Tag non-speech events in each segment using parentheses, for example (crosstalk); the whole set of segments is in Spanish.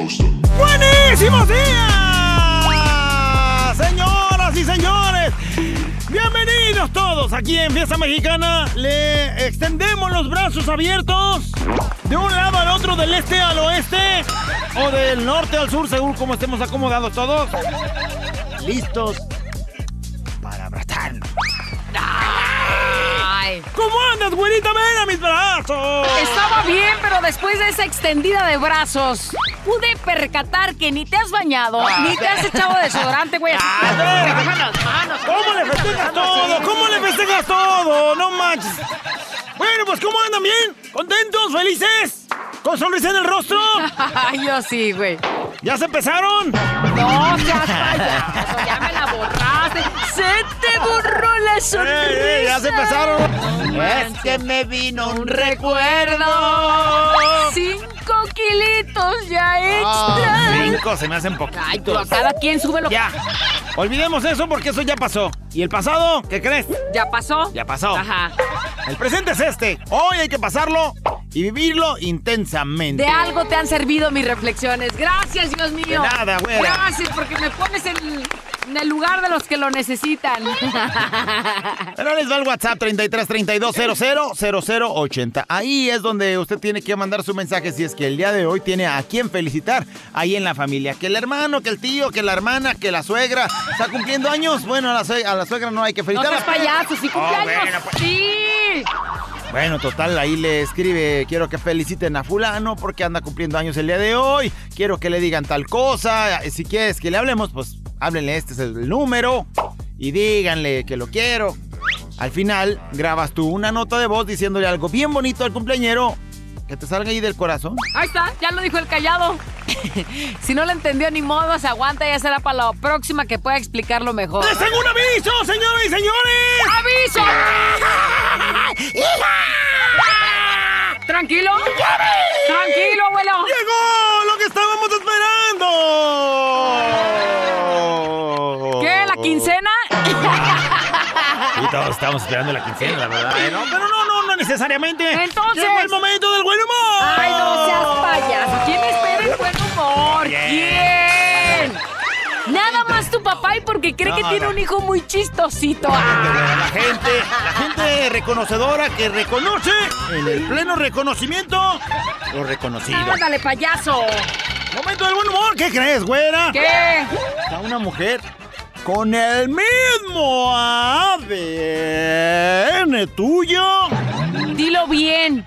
¡Buenísimos días! Señoras y señores, bienvenidos todos aquí en Fiesta Mexicana. Le extendemos los brazos abiertos de un lado al otro, del este al oeste o del norte al sur, según como estemos acomodados todos. Listos para abrazarnos. Ay. ¿Cómo andas, güerita? Ven a mis brazos. Estaba bien, pero después de esa extendida de brazos, pude percatar que ni te has bañado, ni te has echado desodorante, güey. que- ¿Cómo le festejas todo? ¿Cómo le festejas todo? No manches. Bueno, pues ¿cómo andan bien? ¿Contentos? ¿Felices? ¿Con sonrisa en el rostro? (laughs) Ay, yo sí, güey. ¿Ya se empezaron? No seas payaso, ya me la borraste. Se te borró la sonrisa. ¡Eh, eh, ya se empezaron! No es manches. que me vino un recuerdo. Cinco kilitos ya Ah, extra. cinco se me hacen Ay, tú, a poquitos. cada quien sube lo que... Ya. Olvidemos eso porque eso ya pasó. ¿Y el pasado? ¿Qué crees? ¿Ya pasó? Ya pasó. Ajá. El presente es este. Hoy hay que pasarlo y vivirlo intensamente. De algo te han servido mis reflexiones. Gracias, Dios mío. De nada, güera. Gracias, porque me pones en, en el lugar de los que lo necesitan. (laughs) Pero les va el WhatsApp 33 32 00 0080. Ahí es donde usted tiene que mandar su mensaje si es que el día de hoy tiene a quien felicitar ahí en la familia. Que el hermano, que el tío, que la hermana, que la suegra está cumpliendo años. Bueno, a la, sue- a la suegra no hay que No felicitar. seas payaso, sí cumpleaños. bueno, pues. Sí. Bueno, total, ahí le escribe, quiero que feliciten a fulano porque anda cumpliendo años el día de hoy, quiero que le digan tal cosa, si quieres que le hablemos, pues háblenle, este es el número. Y díganle que lo quiero. Al final, grabas tú una nota de voz diciéndole algo bien bonito al cumpleañero, que te salga ahí del corazón. Ahí está, ya lo dijo el callado. (laughs) si no lo entendió ni modo, se aguanta, ya será para la próxima que pueda explicarlo mejor. ¡Les tengo un aviso, señoras y señores! ¡Aviso! Tranquilo. Tranquilo, abuelo. ¡Llegó lo que estábamos esperando! ¿Qué? ¿La quincena? (laughs) Y todos estamos esperando la quincena, la verdad. ¿eh? No, pero no, no, no necesariamente. Entonces- Llegó el momento del buen humor. Ay, no seas payaso. ¿Quién espera el buen humor? ¿Quién? Nada más tu papá y porque cree que tiene no. un hijo muy chistosito. La gente, la gente reconocedora que reconoce en el pleno reconocimiento lo reconocido. Ándale, payaso. Momento del buen humor. ¿Qué crees, güera? ¿Qué? Está una mujer con el mismo ADN tuyo. Dilo bien.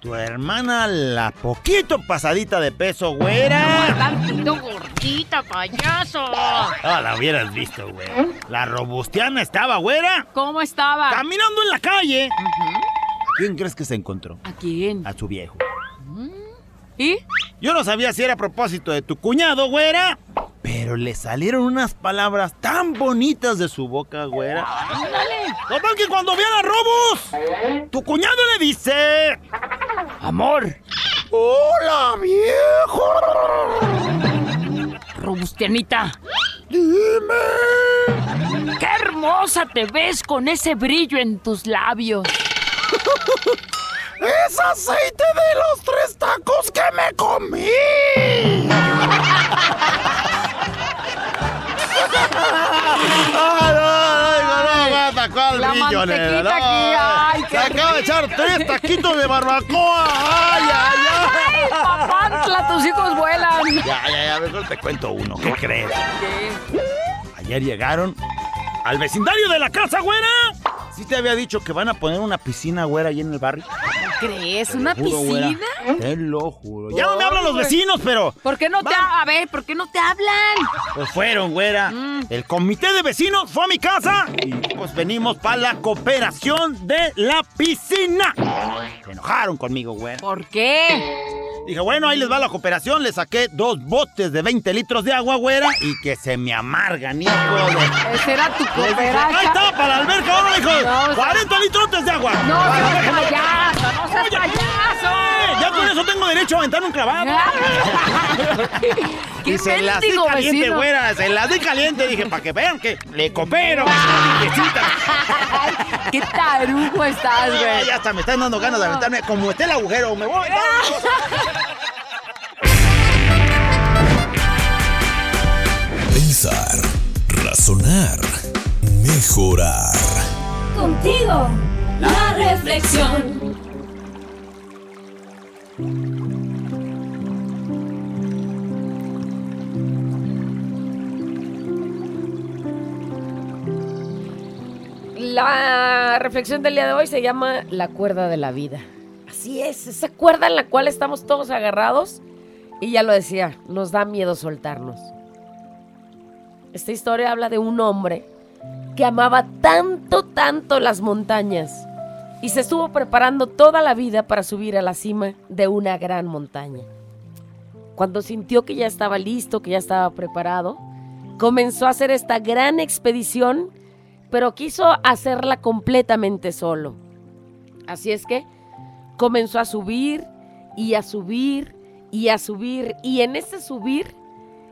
Tu hermana, la poquito pasadita de peso, güera. Tantito gordita, payaso. Ah, la hubieras visto, güera. La robustiana estaba, güera. ¿Cómo estaba? Caminando en la calle. ¿Quién crees que se encontró? ¿A quién? A su viejo. ¿Y? Yo no sabía si era a propósito de tu cuñado, güera, Pero le salieron unas palabras tan bonitas de su boca, güera. Total que cuando vean a Robos, tu cuñado le dice... Amor. Hola, viejo. Robustianita, Dime. qué hermosa te ves con ese brillo en tus labios. (laughs) Es aceite de los tres tacos que me comí. Ay, no, no, no, La mantequita no. aquí, ay, qué Se acaba de echar tres taquitos de barbacoa. Ay, ay, ay. Papantla, tus hijos vuelan. Ya, ya, ya, mejor te cuento uno. ¿Qué crees? Ayer llegaron al vecindario de la casa, güera. ¿Sí te había dicho que van a poner una piscina, güera, ahí en el barrio? ¿Crees? ¿Una Te juro, güera. piscina? Te lo juro. Ya no me hablan los vecinos, pero ¿Por qué no te Va. A ver, ¿por qué no te hablan? pues fueron, güera. El comité de vecinos fue a mi casa y pues venimos para la cooperación de la piscina. Se enojaron conmigo, güera. ¿Por qué? Dije, bueno, ahí les va la cooperación. Le saqué dos botes de 20 litros de agua, güera, y que se me amargan, hijo de... Ese era tu cooperacha. ahí está, para la alberca, ahora, hijo. No, o sea- 40 litros de agua. No, seas alberca, payaso, no seas Oye, payaso. Ya con eso tengo derecho a aventar un clavado. (laughs) ¡Qué Y se las di caliente, vecino! güera. Se las di caliente. Dije, para que vean que le coopero. (laughs) Ay, ¡Qué tarugo estás, güey! ya hasta me están dando ganas de aventarme. Como esté el agujero, me voy. (laughs) Pensar, razonar, mejorar. Contigo, la reflexión. La reflexión del día de hoy se llama la cuerda de la vida. Así es, esa cuerda en la cual estamos todos agarrados y ya lo decía, nos da miedo soltarnos. Esta historia habla de un hombre que amaba tanto, tanto las montañas y se estuvo preparando toda la vida para subir a la cima de una gran montaña. Cuando sintió que ya estaba listo, que ya estaba preparado, comenzó a hacer esta gran expedición pero quiso hacerla completamente solo. Así es que comenzó a subir y a subir y a subir y en ese subir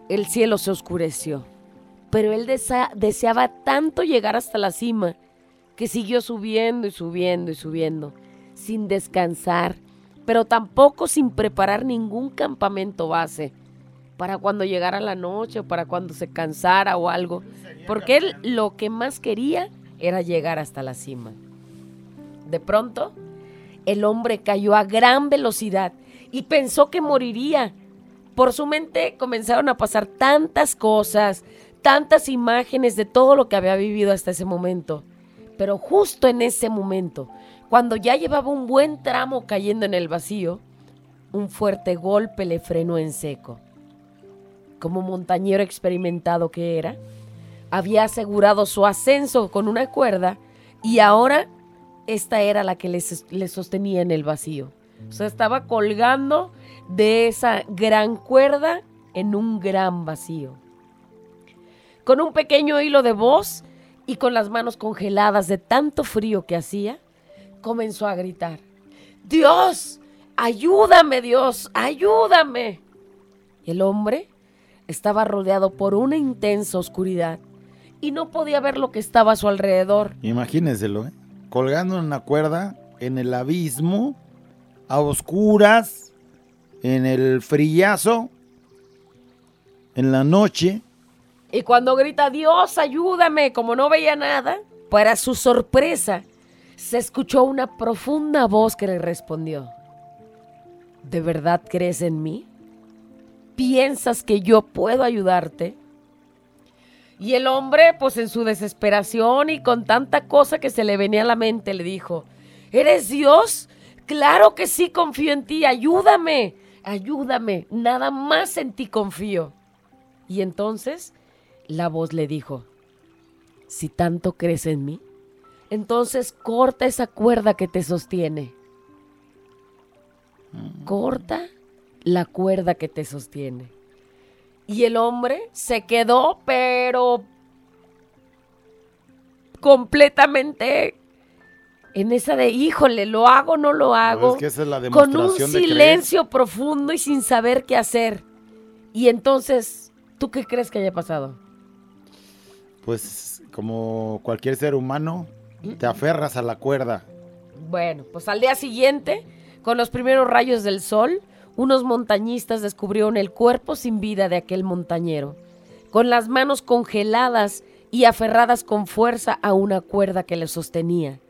el cielo se oscureció. Pero él deseaba tanto llegar hasta la cima que siguió subiendo y subiendo y subiendo sin descansar, pero tampoco sin preparar ningún campamento base para cuando llegara la noche o para cuando se cansara o algo, porque él lo que más quería era llegar hasta la cima. De pronto, el hombre cayó a gran velocidad y pensó que moriría. Por su mente comenzaron a pasar tantas cosas, tantas imágenes de todo lo que había vivido hasta ese momento. Pero justo en ese momento, cuando ya llevaba un buen tramo cayendo en el vacío, un fuerte golpe le frenó en seco como montañero experimentado que era, había asegurado su ascenso con una cuerda y ahora esta era la que le, sos- le sostenía en el vacío. O sea, estaba colgando de esa gran cuerda en un gran vacío. Con un pequeño hilo de voz y con las manos congeladas de tanto frío que hacía, comenzó a gritar, Dios, ayúdame Dios, ayúdame. El hombre estaba rodeado por una intensa oscuridad y no podía ver lo que estaba a su alrededor. Imagínenselo, ¿eh? Colgando en una cuerda, en el abismo, a oscuras, en el frillazo, en la noche. Y cuando grita, Dios, ayúdame, como no veía nada, para su sorpresa, se escuchó una profunda voz que le respondió, ¿de verdad crees en mí? ¿Piensas que yo puedo ayudarte? Y el hombre, pues en su desesperación y con tanta cosa que se le venía a la mente, le dijo, ¿eres Dios? Claro que sí, confío en ti, ayúdame, ayúdame, nada más en ti confío. Y entonces la voz le dijo, si tanto crees en mí, entonces corta esa cuerda que te sostiene. Corta la cuerda que te sostiene. Y el hombre se quedó, pero completamente en esa de, híjole, ¿lo hago o no lo hago? Es que esa es la con un creer. silencio profundo y sin saber qué hacer. Y entonces, ¿tú qué crees que haya pasado? Pues como cualquier ser humano, te aferras a la cuerda. Bueno, pues al día siguiente, con los primeros rayos del sol, unos montañistas descubrieron el cuerpo sin vida de aquel montañero, con las manos congeladas y aferradas con fuerza a una cuerda que le sostenía,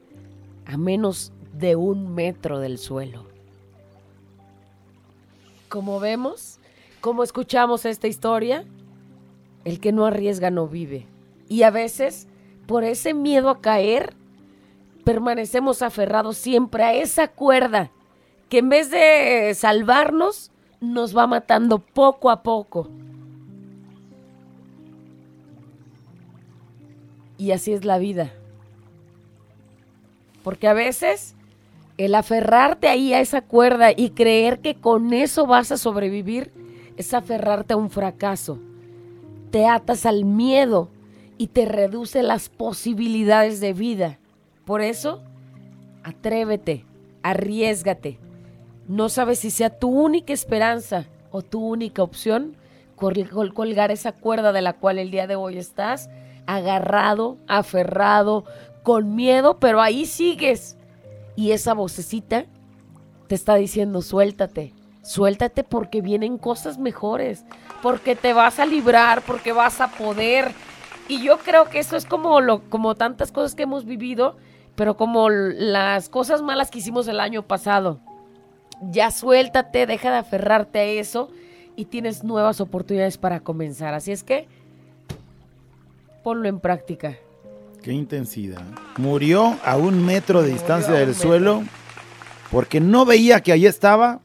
a menos de un metro del suelo. Como vemos, como escuchamos esta historia, el que no arriesga no vive. Y a veces, por ese miedo a caer, permanecemos aferrados siempre a esa cuerda que en vez de salvarnos, nos va matando poco a poco. Y así es la vida. Porque a veces el aferrarte ahí a esa cuerda y creer que con eso vas a sobrevivir es aferrarte a un fracaso. Te atas al miedo y te reduce las posibilidades de vida. Por eso, atrévete, arriesgate. No sabes si sea tu única esperanza o tu única opción col- col- colgar esa cuerda de la cual el día de hoy estás agarrado, aferrado, con miedo, pero ahí sigues. Y esa vocecita te está diciendo, suéltate, suéltate porque vienen cosas mejores, porque te vas a librar, porque vas a poder. Y yo creo que eso es como, lo, como tantas cosas que hemos vivido, pero como las cosas malas que hicimos el año pasado. Ya suéltate, deja de aferrarte a eso y tienes nuevas oportunidades para comenzar. Así es que ponlo en práctica. Qué intensidad. Murió a un metro de distancia del metro. suelo porque no veía que allí estaba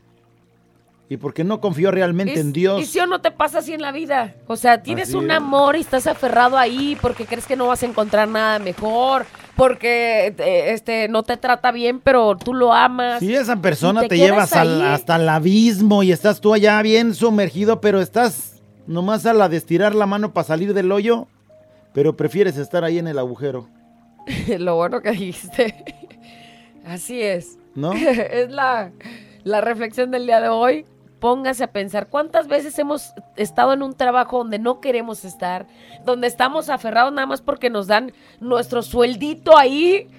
y porque no confió realmente en Dios. Y si o no te pasa así en la vida. O sea, tienes Así un es. amor y estás aferrado ahí porque crees que no vas a encontrar nada mejor, porque eh, este no te trata bien, pero tú lo amas. Si esa persona te llevas al- hasta el abismo y estás tú allá bien sumergido, pero estás nomás a la de estirar la mano para salir del hoyo, pero prefieres estar ahí en el agujero, (laughs) lo bueno que dijiste. (laughs) Así es. ¿no? (laughs) es la, la reflexión del día de hoy. Póngase a pensar cuántas veces hemos estado en un trabajo donde no queremos estar, donde estamos aferrados nada más porque nos dan nuestro sueldito ahí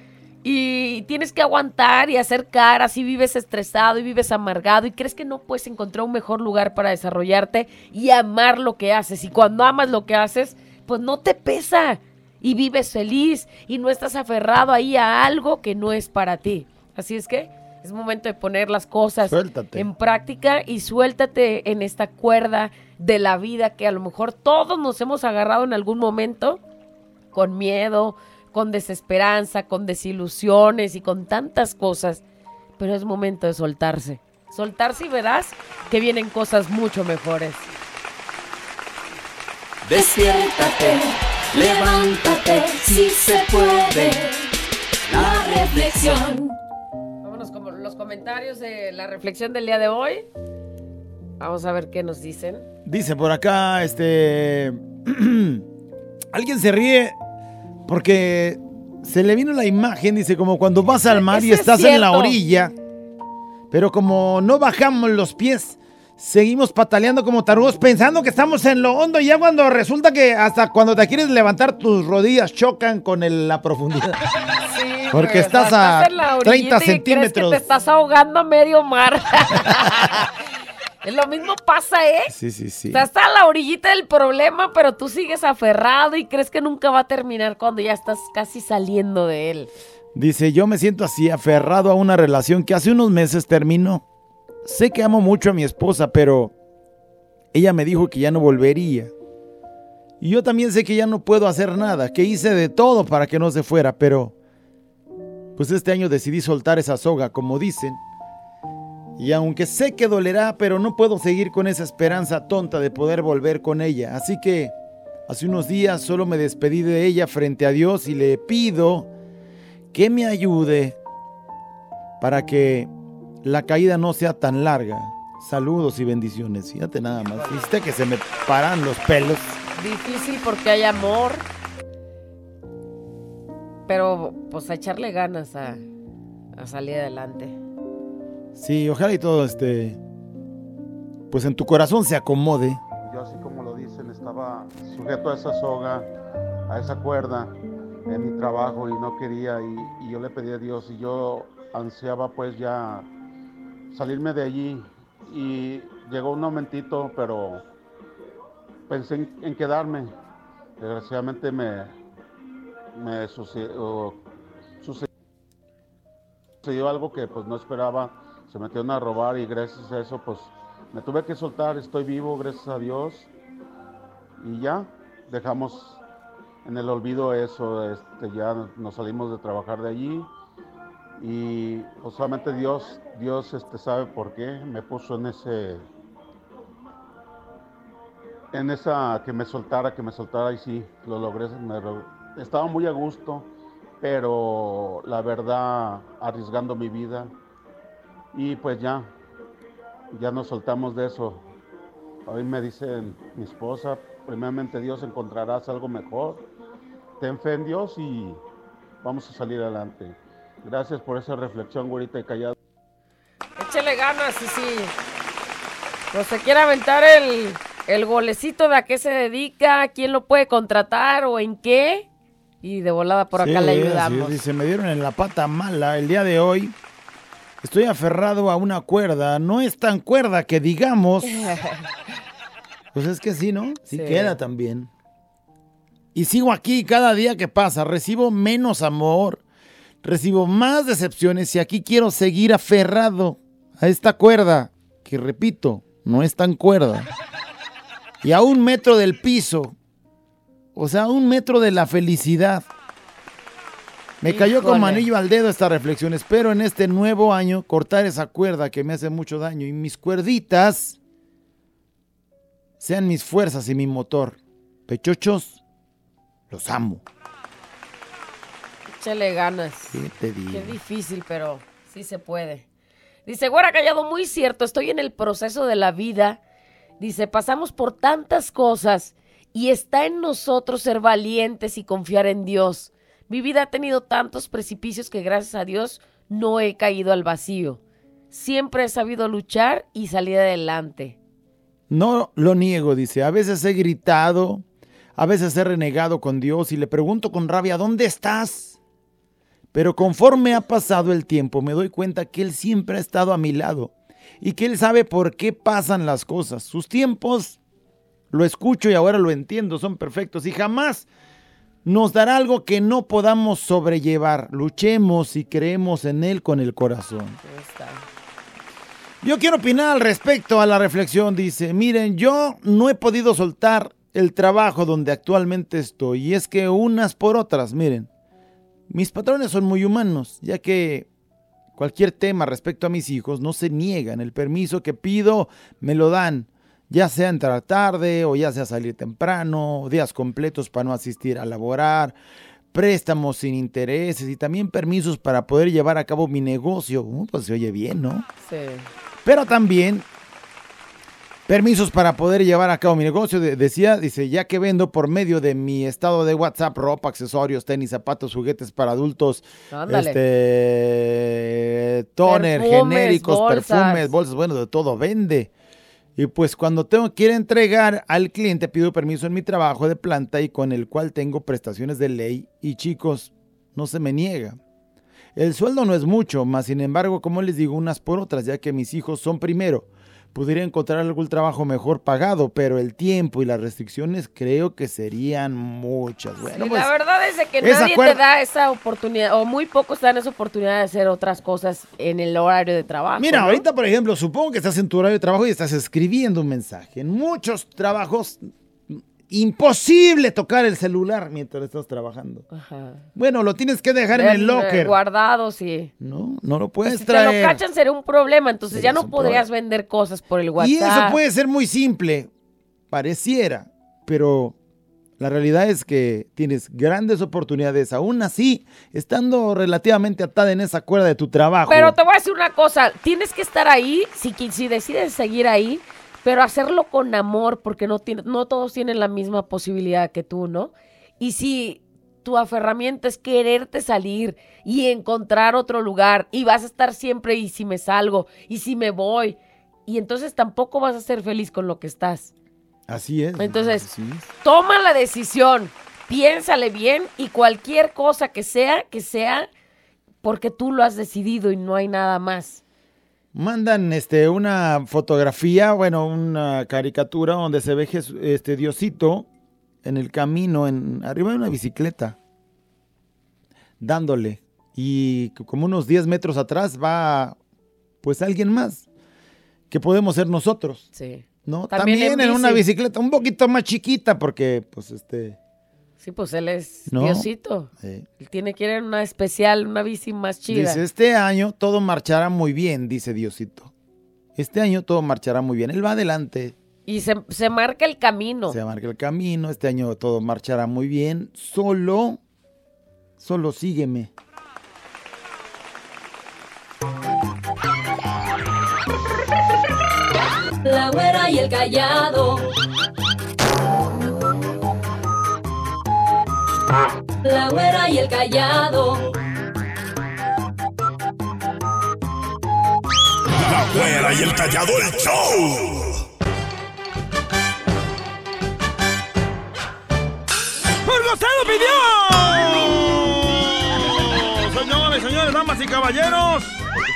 y tienes que aguantar y hacer caras y vives estresado y vives amargado y crees que no puedes encontrar un mejor lugar para desarrollarte y amar lo que haces. Y cuando amas lo que haces, pues no te pesa y vives feliz y no estás aferrado ahí a algo que no es para ti. Así es que es momento de poner las cosas Suéltate. en práctica y suéltate en esta cuerda de la vida que a lo mejor todos nos hemos agarrado en algún momento con miedo, con desesperanza, con desilusiones y con tantas cosas. Pero es momento de soltarse. Soltarse y verás que vienen cosas mucho mejores. Despiértate, levántate, si se puede. La reflexión. Los comentarios de la reflexión del día de hoy. Vamos a ver qué nos dicen. Dice por acá, este... (clears throat) Alguien se ríe porque se le vino la imagen, dice, como cuando vas al mar y es estás en la orilla, pero como no bajamos los pies, seguimos pataleando como tarugos pensando que estamos en lo hondo y ya cuando resulta que hasta cuando te quieres levantar tus rodillas chocan con el- la profundidad. (laughs) Sí, Porque estás a la 30 orillita y crees centímetros. que te estás ahogando a medio mar. (laughs) Lo mismo pasa, ¿eh? Sí, sí, sí. Estás a la orillita del problema, pero tú sigues aferrado y crees que nunca va a terminar cuando ya estás casi saliendo de él. Dice, yo me siento así aferrado a una relación que hace unos meses terminó. Sé que amo mucho a mi esposa, pero ella me dijo que ya no volvería. Y yo también sé que ya no puedo hacer nada, que hice de todo para que no se fuera, pero pues este año decidí soltar esa soga, como dicen. Y aunque sé que dolerá, pero no puedo seguir con esa esperanza tonta de poder volver con ella. Así que hace unos días solo me despedí de ella frente a Dios y le pido que me ayude para que la caída no sea tan larga. Saludos y bendiciones. Fíjate nada más. Viste que se me paran los pelos. Difícil porque hay amor. Pero pues a echarle ganas a, a salir adelante. Sí, ojalá y todo este. Pues en tu corazón se acomode. Yo así como lo dicen, estaba sujeto a esa soga, a esa cuerda en mi trabajo y no quería y, y yo le pedí a Dios y yo ansiaba pues ya salirme de allí y llegó un momentito, pero pensé en, quedarme. Desgraciadamente me, me sucedió, sucedió algo que pues no esperaba, se metieron a robar y gracias a eso pues me tuve que soltar, estoy vivo, gracias a Dios. Y ya, dejamos en el olvido eso, este, ya nos salimos de trabajar de allí. Y pues, solamente Dios, Dios este, sabe por qué me puso en ese, en esa, que me soltara, que me soltara y sí, lo logré. estaba muy a gusto, pero la verdad, arriesgando mi vida. Y pues ya, ya nos soltamos de eso. Hoy me dice mi esposa, primeramente Dios encontrarás algo mejor. Ten fe en Dios y vamos a salir adelante. Gracias por esa reflexión, güerita y callado. Échale ganas y sí. Pues se quiere aventar el, el golecito de a qué se dedica, quién lo puede contratar o en qué. Y de volada por acá Sí, le ayudamos. dice, me dieron en la pata mala el día de hoy. Estoy aferrado a una cuerda. No es tan cuerda que digamos. (laughs) Pues es que sí, ¿no? Sí, Sí. queda también. Y sigo aquí cada día que pasa. Recibo menos amor. Recibo más decepciones y aquí quiero seguir aferrado a esta cuerda. Que repito, no es tan cuerda. Y a un metro del piso. O sea, a un metro de la felicidad. Me cayó como Híjole. anillo al dedo esta reflexión. Espero en este nuevo año cortar esa cuerda que me hace mucho daño. Y mis cuerditas sean mis fuerzas y mi motor. Pechochos, los amo. Échale ganas. ¿Qué te digo? Qué difícil, pero sí se puede. Dice, Güera Callado, muy cierto, estoy en el proceso de la vida. Dice, pasamos por tantas cosas y está en nosotros ser valientes y confiar en Dios. Mi vida ha tenido tantos precipicios que gracias a Dios no he caído al vacío. Siempre he sabido luchar y salir adelante. No lo niego, dice. A veces he gritado, a veces he renegado con Dios y le pregunto con rabia, ¿dónde estás? Pero conforme ha pasado el tiempo me doy cuenta que Él siempre ha estado a mi lado y que Él sabe por qué pasan las cosas. Sus tiempos, lo escucho y ahora lo entiendo, son perfectos y jamás nos dará algo que no podamos sobrellevar. Luchemos y creemos en Él con el corazón. Yo quiero opinar al respecto a la reflexión. Dice, miren, yo no he podido soltar el trabajo donde actualmente estoy. Y es que unas por otras, miren, mis patrones son muy humanos, ya que cualquier tema respecto a mis hijos no se niegan. El permiso que pido me lo dan, ya sea entrar tarde o ya sea salir temprano, días completos para no asistir a laborar, préstamos sin intereses y también permisos para poder llevar a cabo mi negocio. Uh, pues se oye bien, ¿no? Sí. Pero también permisos para poder llevar a cabo mi negocio. De- decía, dice, ya que vendo por medio de mi estado de WhatsApp ropa, accesorios, tenis, zapatos, juguetes para adultos, Ándale. este, toner, Perfumes, genéricos, bolsas. perfumes, bolsas, bueno, de todo vende. Y pues cuando tengo a entregar al cliente pido permiso en mi trabajo de planta y con el cual tengo prestaciones de ley y chicos, no se me niega. El sueldo no es mucho, más sin embargo, como les digo, unas por otras, ya que mis hijos son primero. Podría encontrar algún trabajo mejor pagado, pero el tiempo y las restricciones creo que serían muchas. Bueno, Sí, pues, la verdad es que nadie te da esa oportunidad, o muy pocos te dan esa oportunidad de hacer otras cosas en el horario de trabajo. Mira, ¿no? ahorita, por ejemplo, supongo que estás en tu horario de trabajo y estás escribiendo un mensaje. En muchos trabajos, imposible tocar el celular mientras estás trabajando. Ajá. Bueno, lo tienes que dejar en el locker. Guardados y... No, no lo puedes si te lo traer. cachan sería un problema, entonces Sí, ya no podrías vender cosas por el WhatsApp. Y eso puede ser muy simple, pareciera, pero La realidad es que tienes grandes oportunidades, aún así, estando relativamente atada en esa cuerda de tu trabajo. Pero te voy a decir una cosa, tienes que estar ahí, si decides seguir ahí, pero hacerlo con amor, porque no, tiene- no todos tienen la misma posibilidad que tú, ¿no? Y si tu aferramiento es quererte salir y encontrar otro lugar, y vas a estar siempre, y si me salgo, y si me voy, y entonces tampoco vas a ser feliz con lo que estás. Así es. Entonces, así es. Toma la decisión, piénsale bien y cualquier cosa que sea, que sea porque tú lo has decidido y no hay nada más. Mandan este, una fotografía, bueno, una caricatura donde se ve este Diosito en el camino, en, arriba de una bicicleta, dándole. Y como unos 10 metros atrás va, pues, alguien más, que podemos ser nosotros, Sí. ¿no? También También, en en una bici. bicicleta, un poquito más chiquita, porque, pues, este... Sí, pues él es No. Diosito. Él tiene que ir en una especial, una bici más chida. Dice, este año todo marchará muy bien, dice Diosito. Este año todo marchará muy bien. Él va adelante, Y se, se marca el camino. se marca el camino. Este año todo marchará muy bien. Solo, solo sígueme. La güera y el callado. La güera y el callado. La güera y el callado el show. ¡Porque usted lo pidió! Señores, señores, damas y caballeros.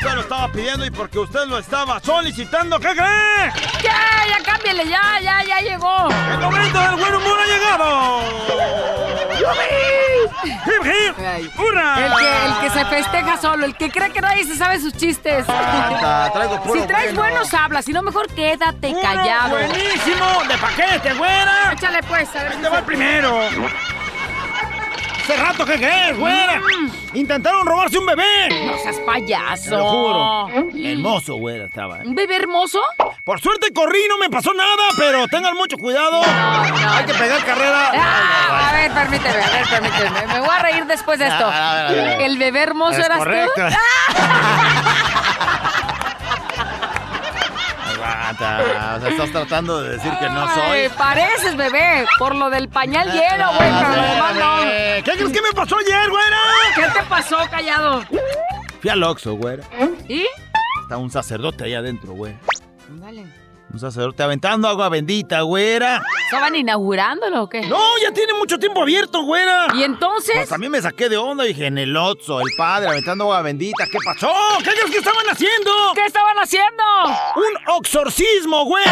Usted lo estaba pidiendo y porque usted lo estaba solicitando. ¿Qué cree? Ya, ya cámbiale, ya, ya, ya llegó. ¡El momento del buen humor ha llegado! ¡Hip, hip! ¡Hurra! El que, el que se festeja solo, el que cree que nadie se sabe sus chistes. Aguanta, traigo puro Si traes bueno. buenos hablas, si no mejor quédate Uno callado. buenísimo! ¡De paquete, güera! Échale pues, a ver. Este va el primero. Hace rato, ¿qué crees, güera? Intentaron robarse un bebé. No seas payaso. Te lo juro. Hermoso, güera, estaba. ¿eh? ¿Un bebé hermoso? Por suerte corrí, no me pasó nada, pero tengan mucho cuidado. Hay que pegar carrera. Ah, a ver, permíteme, a ver, permíteme. Me voy a reír después de esto. ¿El bebé hermoso Es eras correcto. tú? (laughs) Aguanta, o sea, estás tratando de decir que no Ay, soy. pareces bebé, por lo del pañal lleno, güey, pero lo demás no. ¿Qué crees que me pasó ayer, güera? ¿Qué te pasó, callado? Fui al Oxxo, güera. ¿Y? Está un sacerdote ahí adentro, güey. Dale. Un sacerdote aventando agua bendita, güera. ¿Estaban inaugurándolo o qué? No, ya tiene mucho tiempo abierto, güera. ¿Y entonces? Pues también me saqué de onda, dije, en el Oxxo, el padre aventando agua bendita. ¿Qué pasó? ¿Qué crees que estaban haciendo? ¿Qué estaban haciendo? ¡Un exorcismo, güey! (laughs)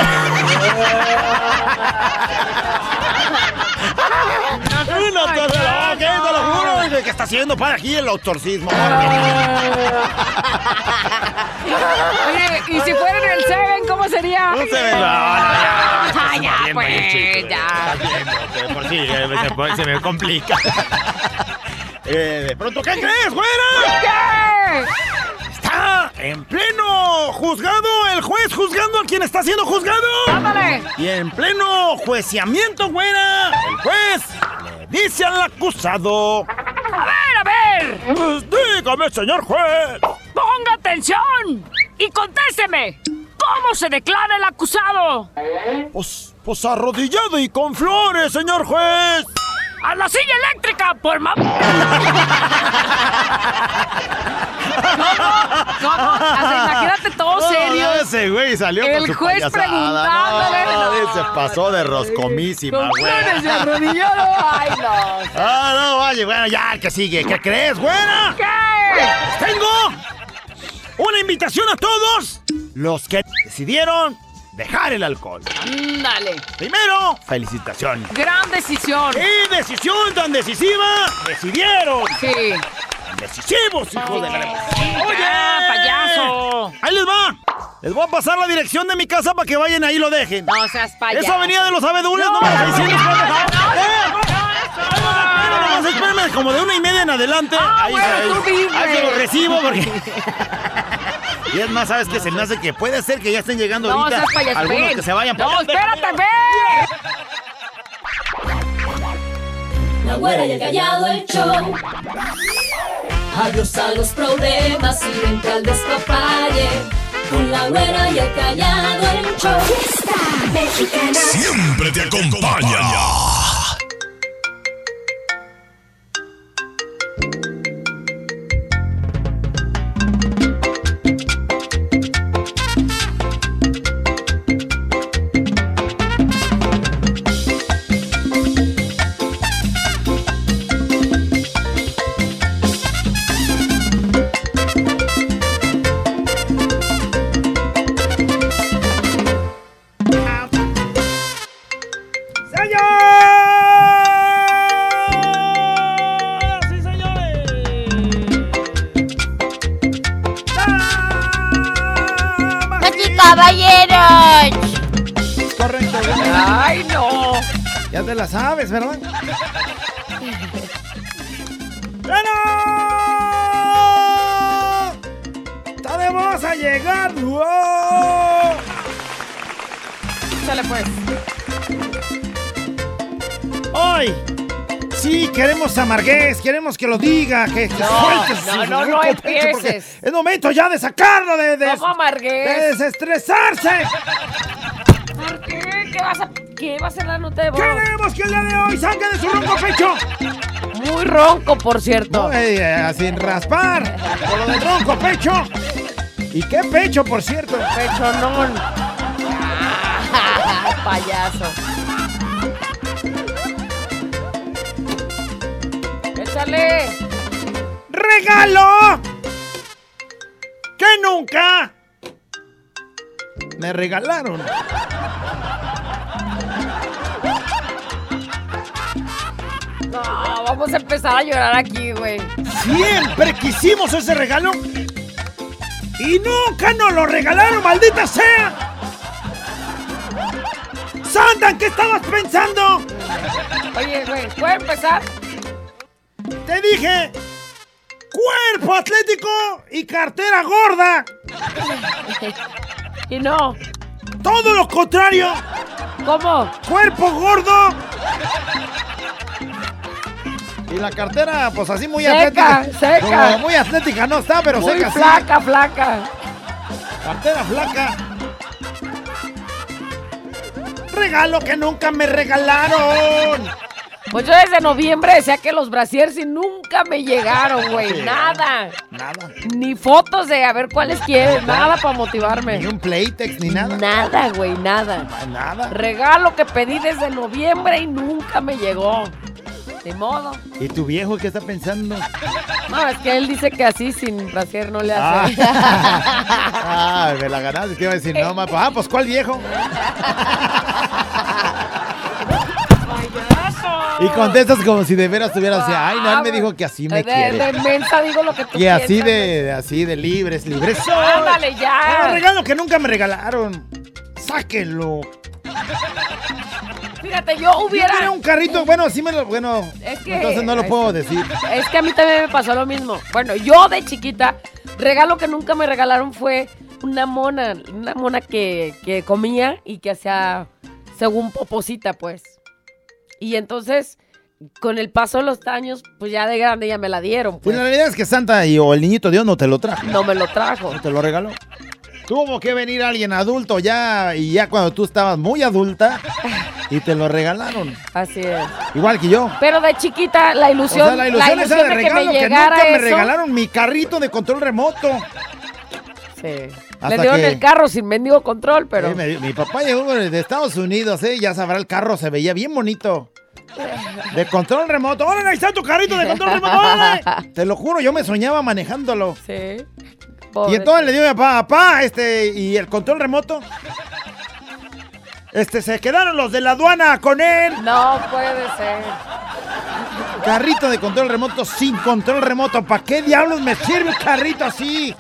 ¡Un exorcismo! Te lo juro. Dije, ¿Qué está haciendo para aquí el exorcismo? Oye, ¿y si fuera en el Seven, cómo sería? No se ve. No, no, ya, pues, ya. Por sí, eh, se me complica. (laughs) Eh, de pronto, ¿qué crees, güera? ¿Qué? Está en pleno juzgado el juez juzgando a quien está siendo juzgado. ¡Ándale! Y en pleno juiciamiento, güera, el juez le dice al acusado. A ver, a ver. Pues dígame, señor juez. Ponga atención y contésteme. ¿Cómo se declara el acusado? Pues, pues arrodillado y con flores, señor juez. ¡A la silla eléctrica, por ma... (laughs) ¿Cómo? Hasta imagínate todo serio. ese güey salió El con su juez preguntándole, No, no. se pasó de roscomísima, güey. Ay, no. Ah, no, vaya, bueno, ya, que sigue. ¿Qué crees, güera? ¿Qué? Tengo una invitación a todos los que decidieron dejar el alcohol. Dale. Primero, felicitaciones. Gran decisión. ¡Y decisión tan decisiva! ¡Decidieron! Sí. ¡Tan decisivos, hijos de la... ¡Oye, payaso! ¡Ahí les va! Les voy a pasar la dirección de mi casa para que vayan ahí y lo dejen. No seas payaso. Esa avenida de los abedules, no, me la estoy diciendo. Espérame, como de una y media en adelante. Ah, ahí, bueno, ahí- tú vive. ahí se lo recibo porque... (laughs) Y es más, ¿sabes qué? Se me hace que puede ser que ya estén llegando No ahorita seas algunos ven. que se vayan. No, espérate, ven. La güera y el callado el show. Adiós a los problemas y vente al despapalle. Con la güera y el callado el show. Fiesta mexicana. Siempre te acompaña. Queremos que lo diga, que, que No, no, no, no pecho, empieces. Es momento ya de sacarlo, de, de, ¿Cómo, de desestresarse. ¿Por qué? ¿Qué vas a, qué va a ser la nota de voz? Queremos que el día de hoy salga de su ronco pecho. Muy ronco, por cierto. No, eh, sin raspar, por lo del ronco pecho. ¿Y qué pecho, por cierto? Pechonón. (laughs) Payaso. ¡Regalo! ¡Que nunca! Me regalaron. No, vamos a empezar a llorar aquí, güey. Siempre quisimos ese regalo. Y nunca nos lo regalaron, maldita sea. Santa, ¿en qué estabas pensando? Oye, güey, ¿puedo empezar? Te dije, cuerpo atlético y cartera gorda. (laughs) Y no. Todo lo contrario, ¿Cómo? cuerpo gordo. Y la cartera, pues así muy Seca, atlética. seca. Como muy atlética no está, pero Muy seca sí. flaca, flaca. Cartera flaca. Regalo que nunca me regalaron. Pues yo desde noviembre decía que los brasiers y nunca me llegaron, güey. Nada. Nada. Ni fotos de a ver cuáles quieres. Nada para motivarme. Ni un Playtex ni nada. Nada, güey, nada. Nada. Regalo que pedí desde noviembre y nunca me llegó. De modo. ¿Y tu viejo qué está pensando? No, es que él dice que así sin brasier no le Ah, hace. (laughs) Ah, me la ganaste. ¿Qué iba a decir? No, ma- ah, pues ¿cuál viejo? Y contestas como si de veras tuvieras así. Ay, no, él me dijo que así me de, quiere. de mensa digo lo que tú Y así piensas, de, de- así de libres, libres. (laughs) Ándale Ah, ya. regalo que nunca me regalaron. Sáquenlo. Fíjate, yo Yo hubiera. un carrito, bueno, sí me lo, bueno, Es que- entonces no lo puedo decir. Es que a mí también me pasó lo mismo. Bueno, yo de chiquita, regalo que nunca me regalaron fue una mona, una mona que, que comía y que hacía según poposita, pues. Y entonces, con el paso de los años, pues ya de grande ya me la dieron, Pues pues. la realidad es que Santa y, o el niñito Dios no te lo trajo, No me lo trajo. no te lo regaló. Tuvo que venir alguien adulto ya y ya cuando tú estabas muy adulta y te lo regalaron. Así es. Igual que yo. Pero de chiquita, la O ilusión, sea, la ilusión, esa de que me regalo que, llegara nunca me regalaron mi carrito de control remoto. Sí. Hasta Le dieron que- el carro sin mendigo control, pero. Me- mi papá llegó de Estados Unidos, ¿eh? Ya sabrá, el carro se veía bien bonito. De control remoto. ¡Órale, ahí está tu carrito de control remoto! órale! Te lo juro, yo me soñaba manejándolo. Sí. Y entonces le digo a mi papá, papá, este, ¿y el control remoto? Este, se quedaron los de la aduana con él. No puede ser. Carrito de control remoto sin control remoto. ¿Para qué diablos me sirve un carrito así?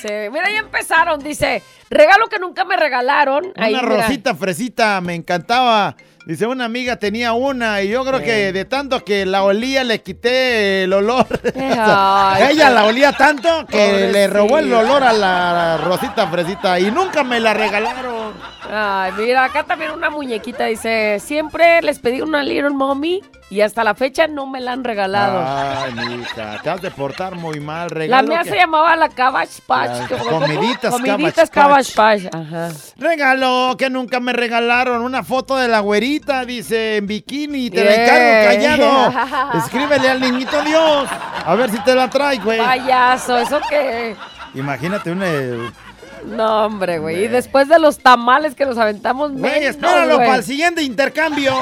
Sí. Mira, ya empezaron. Dice, regalo que nunca me regalaron. Ahí, Una mira. rosita fresita, me encantaba. Dice, una amiga tenía una y yo creo que de tanto que la olía le quité el olor. Ay, (laughs) Ella la olía tanto que le robó el olor a la rosita fresita y nunca me la regalaron. Ay, mira, acá también una muñequita dice, siempre les pedí una Little Mommy y hasta la fecha no me la han regalado. Ay, mija, te has de portar muy mal, la regalo. mía que- se llamaba la Cabbage Patch. La comiditas Comiditas Cabbage Cabbage Patch. Ajá. Regalo que nunca me regalaron. Una foto de la güerita, dice en bikini. Te la Yeah. encargo, callado. (laughs) Escríbele al niñito Dios. A ver si te la trae, güey. Payaso, ¿eso qué? Imagínate una. No, hombre, güey. Y después de los tamales que nos aventamos, Güey, menos, espéralo güey. para el siguiente intercambio.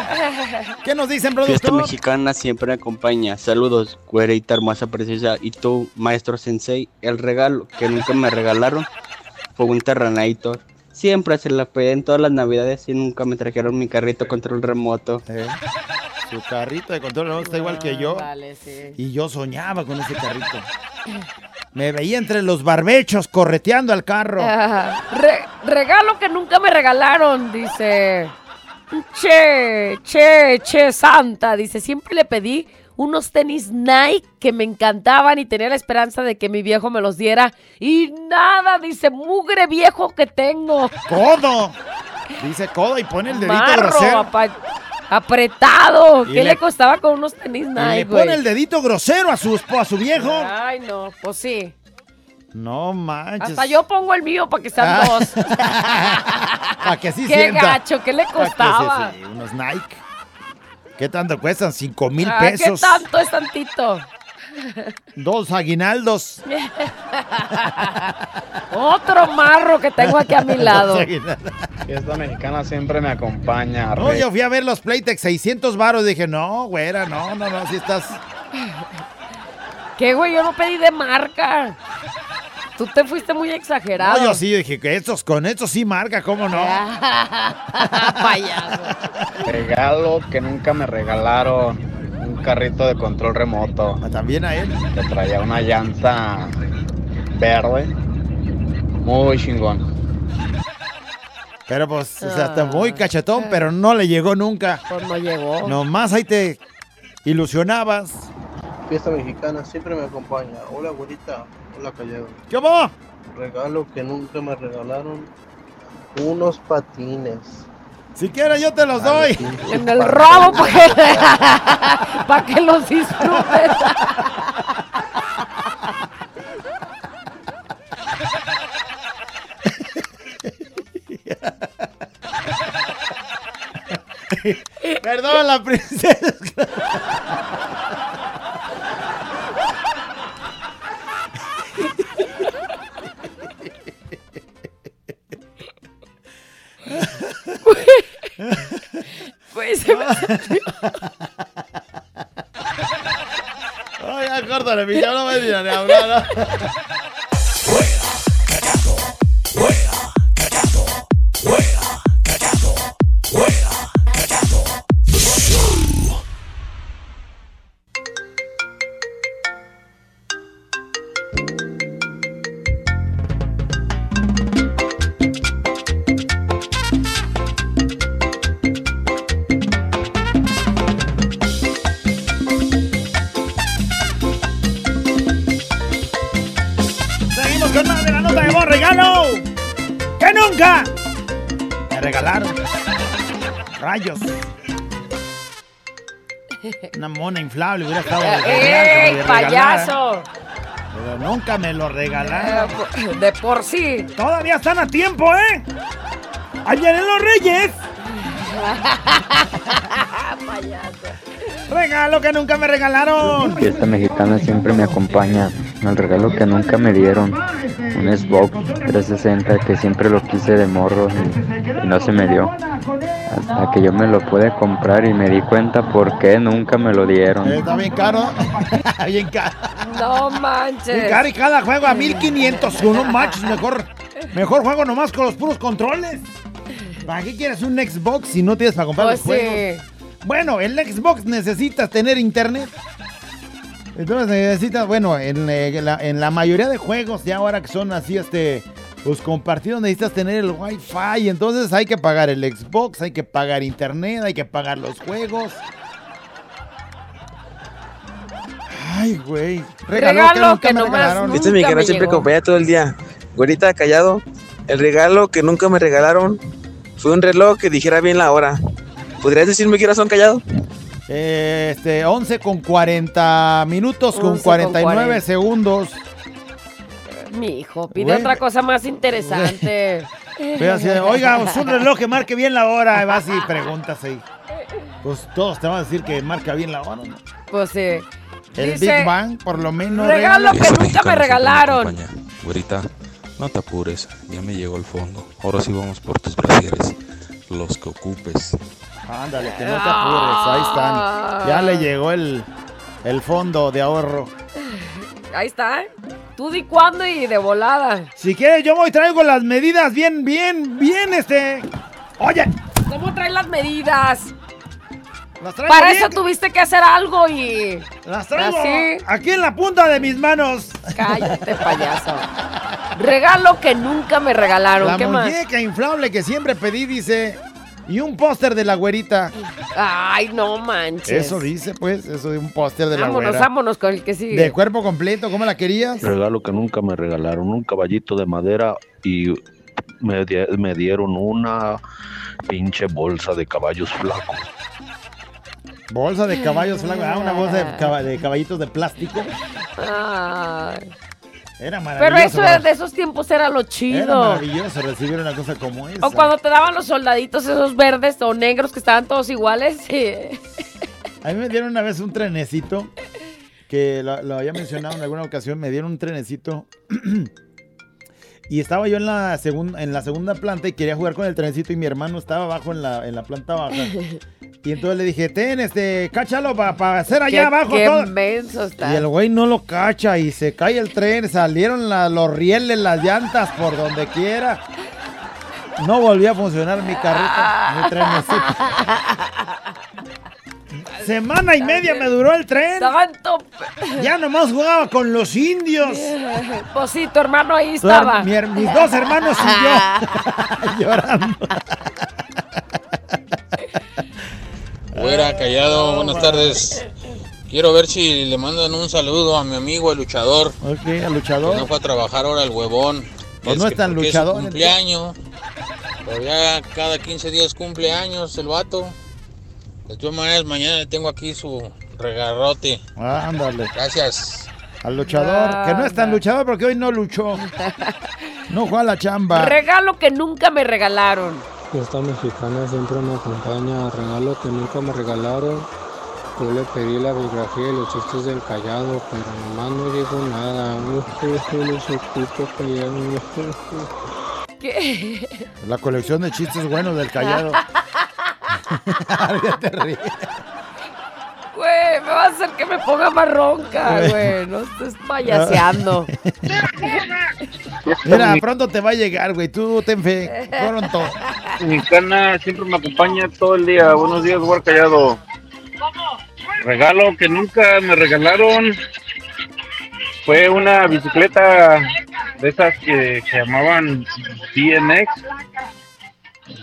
(laughs) ¿Qué nos dicen, Fiesta productor? mexicana siempre me acompaña. Saludos, güerita hermosa, preciosa. Y tú, maestro sensei, el regalo que nunca me regalaron fue un Terranator. Siempre se la pedí en todas las navidades y nunca me trajeron mi carrito control remoto. Eh, Su carrito de control remoto está igual que yo. Vale, sí. Y yo soñaba con ese carrito. Me veía entre los barbechos correteando al carro. Ajá. Re- regalo que nunca me regalaron, dice. Che, che, che, Santa. Dice, siempre le pedí unos tenis Nike que me encantaban y tenía la esperanza de que mi viejo me los diera. Y nada, dice, mugre viejo que tengo. ¡Codo! Dice codo y pone el dedito Marro, grosero. apa- apretado. ¿Qué le- le, costaba con unos tenis Nike, le güey? pone el dedito grosero a su, a su viejo. Ay, no, pues sí. No manches. Hasta yo pongo el mío para que sean Ah. dos. (laughs) Para que sí Qué sienta. gacho, ¿qué le que costaba? sí, sí, unos Nike. ¿Qué tanto cuestan? Cinco mil Ah, ¿Qué pesos. tanto es tantito? Dos aguinaldos. (laughs) Otro marro que tengo aquí a mi (laughs) lado. Fiesta mexicana siempre me acompaña. No, yo fui a ver los Playtex 600 varos. Dije, no, güera, no, no, no, si estás... ¿Qué, güey? Yo no pedí de marca. Tú te fuiste muy exagerado. No, yo sí dije que estos, con estos sí marca, ¿cómo no? (laughs) Payaso. Regalo que nunca me regalaron. Un carrito de control remoto. Ah, También a él. Que traía una llanta verde. Muy chingón. Pero pues, o sea, está muy cachetón, pero no le llegó nunca. Pues no llegó. Nomás ahí te ilusionabas. Fiesta mexicana siempre me acompaña. Hola, güerita. Hola, callado. ¿Qué va? Regalo que nunca me regalaron. Unos patines. Si quieres yo te los doy. (laughs) En el robo para que, (laughs) pa' que los disfrutes. Perdón, la princesa. (laughs) Güey, (laughs) se me Ay, ya, córtale, mi ya no me hablar. Nunca! Me regalaron. Rayos. Una mona inflable hubiera estado de me ¡Ey, payaso! Pero nunca me lo regalaron. Eh, De por sí. Todavía están a tiempo, ¿eh? ¡Ahí vienen los reyes! (laughs) Regalo que nunca me regalaron. Fiesta mexicana siempre me acompaña. El regalo que nunca me dieron. Un Xbox 360 que siempre lo quise de morro y, y no se me dio. Hasta que yo me lo pude comprar y me di cuenta por qué nunca me lo dieron. Eh, Está bien caro. (laughs) bien caro. No Bien manches. caro y cada juego a 1500. Uno manches, mejor, mejor juego nomás con los puros controles. ¿Para qué quieres un Xbox si no tienes para comprar Pues los juegos? sí. Bueno, el Xbox necesitas tener internet. Entonces necesitas, bueno, en, eh, la, en la mayoría de juegos, ya ahora que son así, este, pues compartidos, necesitas tener el Wi-Fi. Entonces hay que pagar el Xbox, hay que pagar internet, hay que pagar los juegos. Ay, güey. Regalo que nomás nunca Este me mexicano siempre acompaña todo el día. Güerita callado. El regalo que nunca me regalaron fue un reloj que dijera bien la hora. ¿Podrías decirme qué hora son callado? Eh, Este, 11 con 40 minutos con 11 con 49 40. segundos. Mi hijo, pide Güey. otra cosa más interesante. Pero así de, Oiga, es un reloj que marque bien la hora. Y vas y preguntas ahí. Pues todos te van a decir que marca bien la hora. ¿no? Pues sí. El Dice, Big Bang, por lo menos. regalo que regala- nunca me regalaron. Güerita, no te apures, ya me llegó el fondo. Ahora sí vamos por tus brasieres, los que ocupes. Ándale, que no te apures. Ahí están. Ya le llegó el, el fondo de ahorro. Ahí está. Tú di cuándo y de volada. Si quieres, yo voy traigo las medidas bien, bien, bien, este. Oye, ¿Cómo traes las medidas? las traigo Para bien. eso tuviste que hacer algo y. Las traigo Así. aquí en la punta de mis manos. Cállate, payaso. Regalo que nunca me regalaron. La ¿Qué más? muñeca inflable que siempre pedí, dice. Y un póster de la güerita. Ay, no manches. Eso dice, pues, eso de un póster de la Vámonos, güera. vámonos con el que sigue. De cuerpo completo, ¿cómo la querías? Regalo que nunca me regalaron, un caballito de madera y me, di- me dieron una pinche bolsa de caballos flacos. Bolsa de caballos flacos. Ah, una bolsa de, de caballitos de plástico. Ay. Era Pero maravilloso. eso de esos tiempos era lo Era chido. maravilloso recibir una cosa como esa. O cuando te daban los soldaditos esos verdes o negros que estaban todos iguales. sí. A mí me dieron una vez un trenecito, que lo, lo había mencionado en alguna ocasión, me dieron un trenecito. (clears throat) Y estaba yo en la, segun- en la segunda planta y quería jugar con el trenecito y mi hermano estaba abajo en la, en la planta baja. Y entonces le dije, ten, este, cáchalo para hacer allá Qué- abajo qué todo. menso está. Y el güey no lo cacha y se cae el tren, salieron la- los rieles, las llantas por donde quiera. No volvió a funcionar mi carrito, mi trenecito. (laughs) Semana y media me duró el tren. Tanto. Ya nomás jugaba con los indios. (laughs) Pues sí, tu hermano ahí estaba. mi mis dos hermanos y yo (laughs) llorando. Fuera, callado, buenas tardes. Quiero ver si le mandan un saludo a mi amigo el luchador. Ok, al Que luchador. no fue a trabajar ahora el huevón. Pues no es tan luchador, su cumpleaños. Pero ya cada 15 días cumpleaños el vato. De todas maneras, mañana le tengo aquí su regarrote. Ándale. Gracias. Al luchador. Que no es tan luchador porque hoy no luchó. No fue a la chamba. Regalo que nunca me regalaron. Esta mexicana siempre me acompaña. Regalo que nunca me regalaron. Yo le pedí la biografía y los chistes del callado, pero nomás no llegó nada. (laughs) (laughs) ¿Qué? La colección de chistes buenos del callado. (laughs) Ya te ríes. Me va a hacer que me ponga más ronca, güey. No estés payaseando. (laughs) Mira, pronto te va a llegar, güey. Tú ten fe. Pronto. Mexicana siempre me acompaña todo el día. Buenos días, Guar Callado. Regalo que nunca me regalaron fue una bicicleta de esas que se llamaban BMX.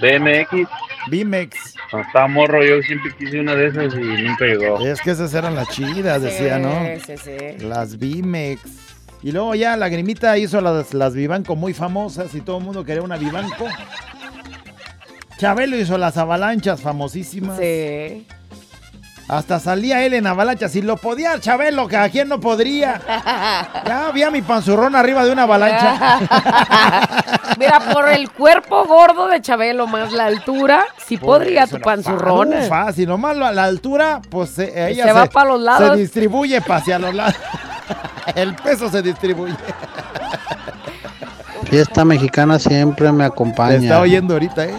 BMX. BMX. Cuando estaba morro, yo siempre quise una de esas y nunca llegó. Es que esas eran las chidas, decía, ¿no? Sí, sí, sí. Las BMX. Y luego ya Lagrimita hizo las, las Vivanco muy famosas y todo el mundo quería una Vivanco. Chabelo hizo las avalanchas famosísimas. Sí. Hasta salía él en avalanchas. Si lo podía Chabelo, que a quién no podría. Ya había mi panzurrón arriba de una avalancha. (laughs) Mira, por el cuerpo gordo de Chabelo más la altura, sí Por podría eso tu panzurrón. no, fácil, nomás lo- la altura, pues eh, ella Se va pa' los lados. Se distribuye hacia los lados. (laughs) El peso se distribuye. Fiesta mexicana siempre me acompaña. está oyendo ahorita, ¿eh?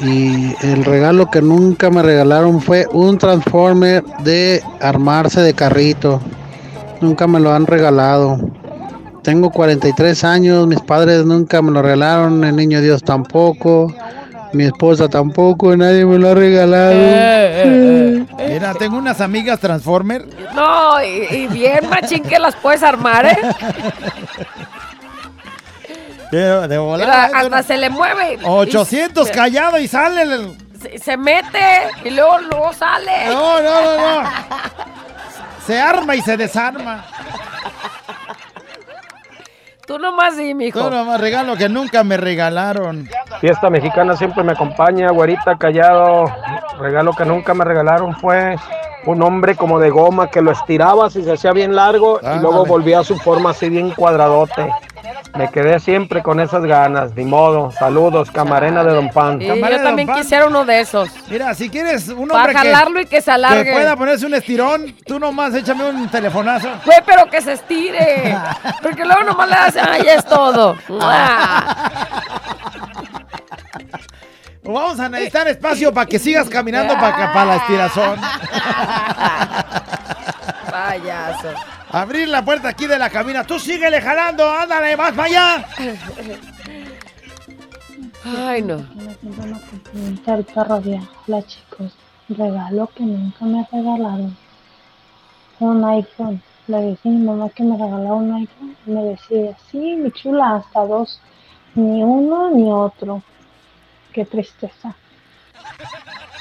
Y el regalo que nunca me regalaron fue un Transformer de armarse de carrito. Nunca me lo han regalado. Tengo 43 años, mis padres nunca me lo regalaron, el niño Dios tampoco, mi esposa tampoco, nadie me lo ha regalado. (laughs) Mira, tengo unas amigas Transformer. No, y, y bien machín que las puedes armar, ¿eh? (laughs) De, de Mira, volada, esto hasta se le mueve. 800 Y callado y sale. el- Se, se mete y luego, luego sale. No, no, no, no. (laughs) Se arma y se desarma. Tú nomás sí, mijo. Tú nomás regalo que nunca me regalaron. Fiesta mexicana siempre me acompaña, güerita callado. Regalo que nunca me regalaron fue un hombre como de goma que lo estirabas y se hacía bien largo y luego volvía a su forma así bien cuadradote. Me quedé siempre con esas ganas, ni modo. Saludos, camarena de Don Pan. Y yo también quisiera uno de esos. Mira, si quieres un Para hombre que, jalarlo y que se alargue. que pueda ponerse un estirón, tú nomás échame un telefonazo. Güey, pero que se estire. Porque luego nomás le hacen, ay, es todo. (laughs) Vamos a necesitar espacio para que sigas caminando para, para la estirazón. (laughs) Payaso. Abrir la puerta aquí de la cabina. Tú síguele jalando, ándale, más para allá. Ay, no. El perro de Hola chicos, regalo que nunca me regalaron. Un iPhone. Le decía a mi mamá que me regalaba un iPhone. Y me decía, sí, mi chula, hasta dos. Ni uno ni otro. Qué tristeza.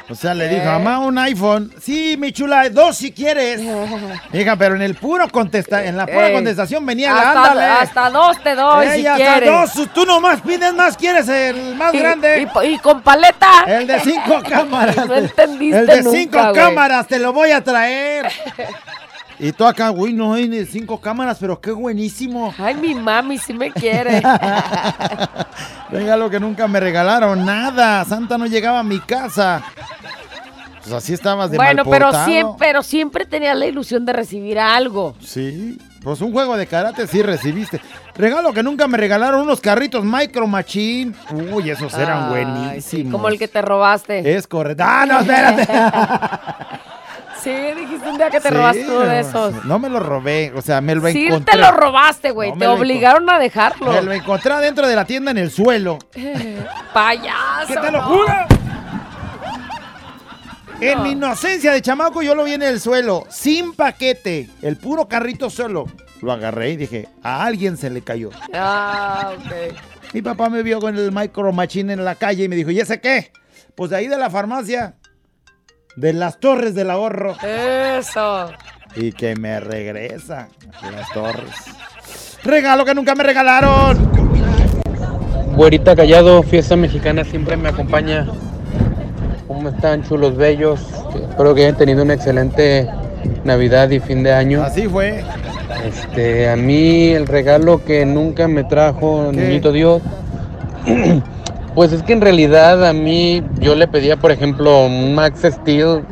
O sea, le dijo, mamá, un iPhone. Sí, mi chula, dos si quieres. (laughs) Hija, pero en el puro contesta, en la pura Ey, contestación venía, hasta, ándale. hasta dos te doy Ey, si hasta quieres. dos, tú nomás pides más, quieres el más Y- grande. Y, y con paleta. El de cinco (laughs) cámaras. No entendiste El de nunca, cinco güey. cámaras, te lo voy a traer. (laughs) Y tú acá, güey, no hay ni cinco cámaras, pero qué buenísimo. Ay, mi mami sí me quiere. (laughs) Regalo que nunca me regalaron, nada. Santa no llegaba a mi casa. Pues así estabas de bueno, pero siempre, pero siempre tenía la ilusión de recibir algo. Sí, pues un juego de karate sí recibiste. Regalo que nunca me regalaron unos carritos Micro Machine. Uy, esos eran Ay, buenísimos. sí, como el que te robaste. Es correcto. ¡Ah, no, espérate! (laughs) Sí, dijiste un día que te Sí, robaste uno de esos. No me lo robé, o sea, me lo Sí, encontré. te lo robaste, güey. No, te obligaron a dejarlo. Me lo encontré dentro de la tienda en el suelo. (laughs) Payaso. ¡Que te lo juro! En mi inocencia de chamaco yo lo vi en el suelo, sin paquete, el puro carrito solo. Lo agarré y dije, a alguien se le cayó. Ah, ok. Mi papá me vio con el micro machine en la calle y me dijo, ¿y ese qué? Pues de ahí de la farmacia, de las torres del ahorro. Eso. Y que me regresa a las torres. Regalo que nunca me regalaron. Güerita Callado, fiesta mexicana siempre me acompaña. ¿Cómo están, chulos bellos? Espero que hayan tenido una excelente Navidad y fin de año. Así fue. Este, a mí el regalo que nunca me trajo Niñito Dios, (clears throat) pues es que en realidad a mí yo le pedía, por ejemplo, un Max Steel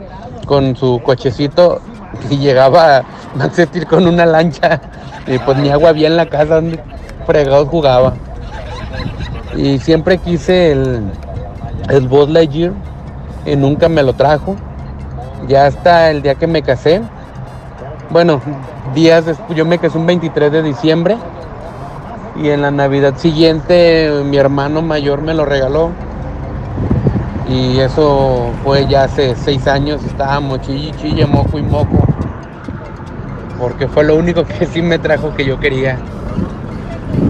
con su cochecito y llegaba (laughs) Max Steel con una lancha y pues ni agua había en la casa donde fregados jugaba. Y siempre quise el, el Buzz Lightyear y nunca me lo trajo. Ya hasta el día que me casé, bueno, días después, yo me casé un 23 de diciembre y en la Navidad siguiente mi hermano mayor me lo regaló. Y eso fue ya hace seis años, estábamos chille, chille, moco y moco. Porque fue lo único que sí me trajo que yo quería.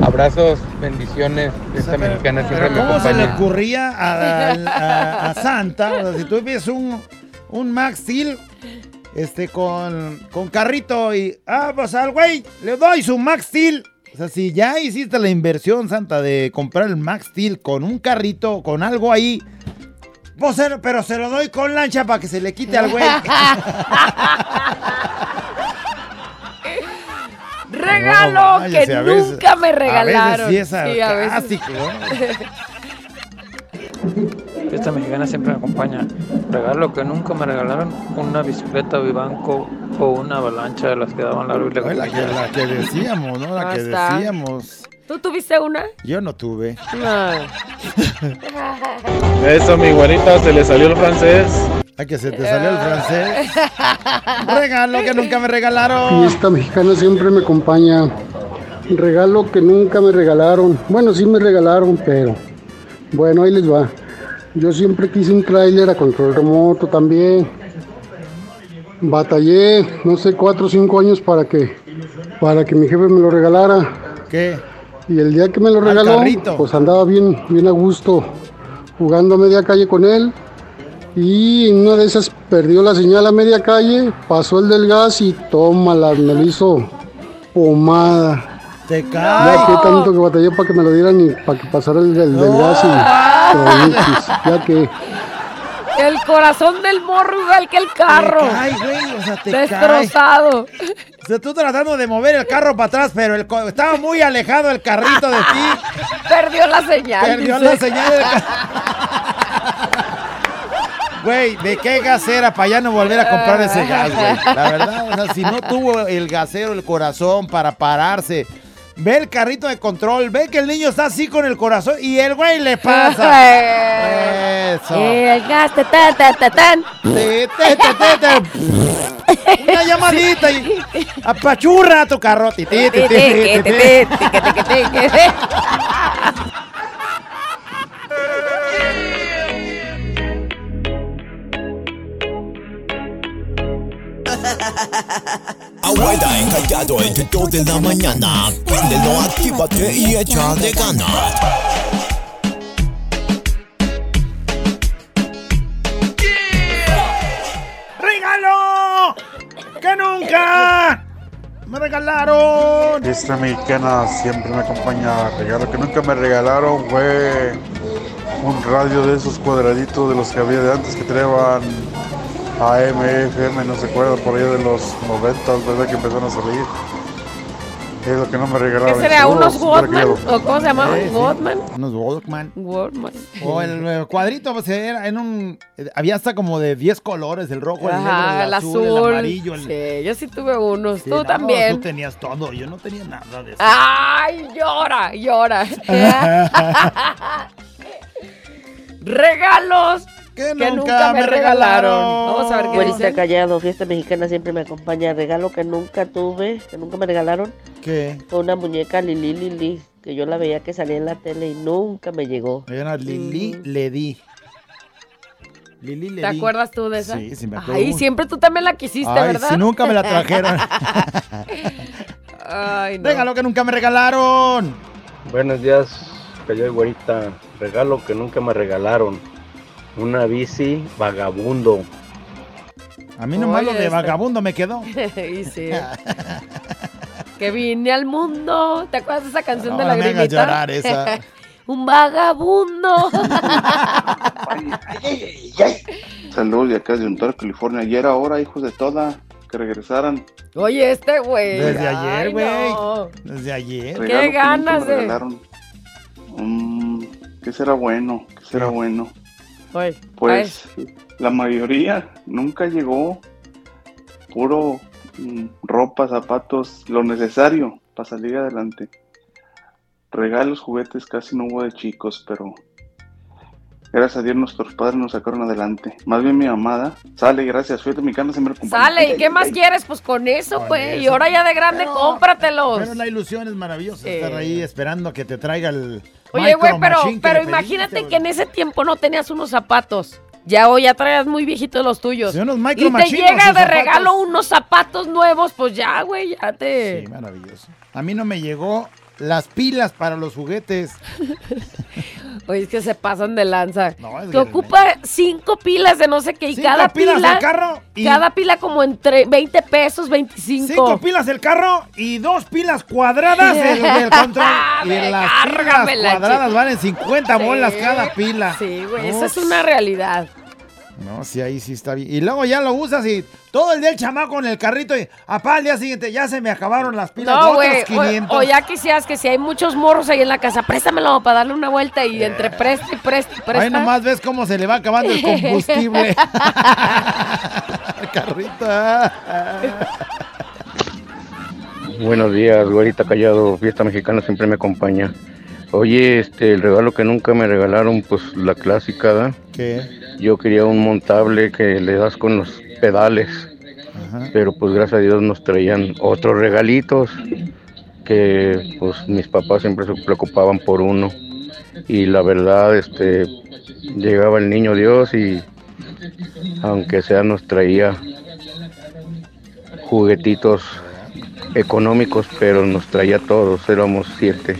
Abrazos, bendiciones, esta mexicana siempre me ¿cómo se le acompaña. ocurría a, a- a Santa? O sea, si tú ves un, un Max Steel este, con, con carrito y... Ah, pues al güey le doy su Max Steel. O sea, si ya hiciste la inversión, Santa, de comprar el Max Steel con un carrito, con algo ahí... Pues, pero se lo doy con lancha para que se le quite al güey. (laughs) Regalo No, váyase, que veces- nunca me a veces regalaron. sí es Sí, a veces. (laughs) Esta mexicana siempre me acompaña. Regalo que nunca me regalaron una bicicleta Vivanco o una avalancha de las que daban largo y Ay, La que, la que decíamos, ¿no? La que decíamos. ¿Tú tuviste una? Yo no tuve. No. (laughs) Eso, mi güerita, se le salió el francés. Ay, que se te salió el francés. (laughs) Regalo que nunca me regalaron. Fiesta mexicana siempre me acompaña. Regalo que nunca me regalaron. Bueno, sí me regalaron, pero bueno, ahí les va. Yo siempre quise un tráiler a control remoto también. Batallé, no sé, cuatro o cinco años para que, para que mi jefe me lo regalara. ¿Qué? Y el día que me lo Al regaló, pues andaba bien, bien a gusto jugando a media calle con él. Y en una de esas perdió la señal a media calle, pasó el del gas y tómala, me lo hizo pomada. Te Ya cae. que tanto que batallé para que me lo dieran y para que pasara el del, del gas y. Ya que El corazón del morro igual que el carro. Te cae, güey, o sea, te Destrozado. O sea, tú tratando de mover el carro para atrás, pero el co- estaba muy alejado el carrito de ti. (laughs) Perdió la señal. Perdió dice. la señal del Güey, ¿de qué gas era para ya no volver a comprar ese gas, güey? La verdad, o sea, si no tuvo el gasero el corazón para pararse, ve el carrito de control, ve que el niño está así con el corazón y el güey le pasa. Eso. El gas. Te, te, te, te, te. Una llamadita y apachurra tu carro. (laughs) Abuela encallado entre 2 de la mañana. Préndelo, actívate y échale ganas. ¡Regalo! ¡Que nunca! ¡Me regalaron! Esta mexicana siempre me acompaña. Regalo que nunca me regalaron fue un radio de esos cuadraditos de los que había de antes que traían AM, FM, no se acuerda, por allá de los 90, ¿verdad? Que empezaron a salir. Es lo que no me regalaron. ¿Qué será? ¿Unos Walkman? ¿O cómo se llamaban? Sí, sí. Unos Walkman. Walkman. O el cuadrito, pues era en un. Había hasta como de 10 colores: el rojo, el negro, el, el azul, azul. el amarillo. El... Sí, yo sí tuve unos. Sí, Tú no, también. Tú tenías todo, yo no tenía nada de eso. ¡Ay, llora, llora! (laughs) (laughs) Regalos que nunca, me regalaron. Vamos a ver qué Güerita dicen. callado, fiesta mexicana siempre me acompaña. Regalo que nunca tuve, que nunca me regalaron, ¿Qué? fue una muñeca Lili Lili, que yo la veía que salía en la tele y nunca me llegó. Era Lili Ledi. Lili Ledi. ¿Te acuerdas tú de esa? Sí, sí me acuerdo. Ay, siempre tú también la quisiste, Ay, ¿verdad? si nunca me la trajeron. (laughs) Ay, no. Regalo que nunca me regalaron. Buenos días, callado y güerita. Regalo que nunca me regalaron. Una bici vagabundo. A mí nomás lo de este. vagabundo me quedó. (laughs) y sí. que vine al mundo. ¿Te acuerdas de esa canción de la no me hagas grimita? llorar esa. (laughs) Un vagabundo. (laughs) Saludos de acá de Ontario, California. Ayer ahora, hijos de toda, que regresaran. Oye, este güey. Desde Ay, ayer, güey. no. Desde ayer. Regalo que nunca ganas de-. Mm, ¿Qué será bueno? ¿Qué será bueno? Oye, Pues la mayoría nunca llegó. Puro mm, ropa, zapatos, lo necesario para salir adelante. Regalos, juguetes casi no hubo de chicos, pero gracias a Dios nuestros padres nos sacaron adelante. Más bien mi amada. Sale, gracias. Fíjate, mi cana siempre acompaña. Sale, ¿y qué más quieres? Pues con eso, güey. Y ahora ya de grande, cómpratelos. Pero la ilusión es maravillosa Eh. estar ahí esperando a que te traiga el. Oye, güey, pero, pero imagínate pediste, que en ese tiempo no tenías unos zapatos. Ya hoy ya traías muy viejitos los tuyos. Sí, unos Micro y te llega de zapatos. regalo unos zapatos nuevos, pues ya, güey, ya te. Sí, maravilloso. A mí no me llegó las pilas para los juguetes. (laughs) Oye, es que se pasan de lanza. es que ocupa cinco pilas de no sé qué y Cinco cada pilas pila. del carro y- Cada pila como entre 20 pesos, 25. Cinco pilas el carro y dos pilas cuadradas el del (laughs) control. y las pilas cuadradas chico. valen 50 bolas Sí. cada pila. Sí, güey, No, esa es una realidad. No, sí, ahí sí está bien. Y luego ya lo usas y todo el día el chamaco en el carrito y apá al día siguiente ya se me acabaron las pilas. No, otros güey. 500. O, o ya quisieras que si hay muchos morros ahí en la casa, préstamelo para darle una vuelta y entre presta y presta y presta. Ahí nomás ves cómo se le va acabando el (laughs) combustible. (laughs) carrito. Buenos días, güerita callado, fiesta mexicana siempre me acompaña. Oye, este, el regalo que nunca me regalaron, pues la clásica, ¿da? ¿Qué? Yo quería un montable que le das con los pedales, pero pues gracias a Dios nos traían otros regalitos que pues mis papás siempre se preocupaban por uno y la verdad, este, llegaba el niño Dios y aunque sea nos traía juguetitos económicos, pero nos traía todos, éramos siete.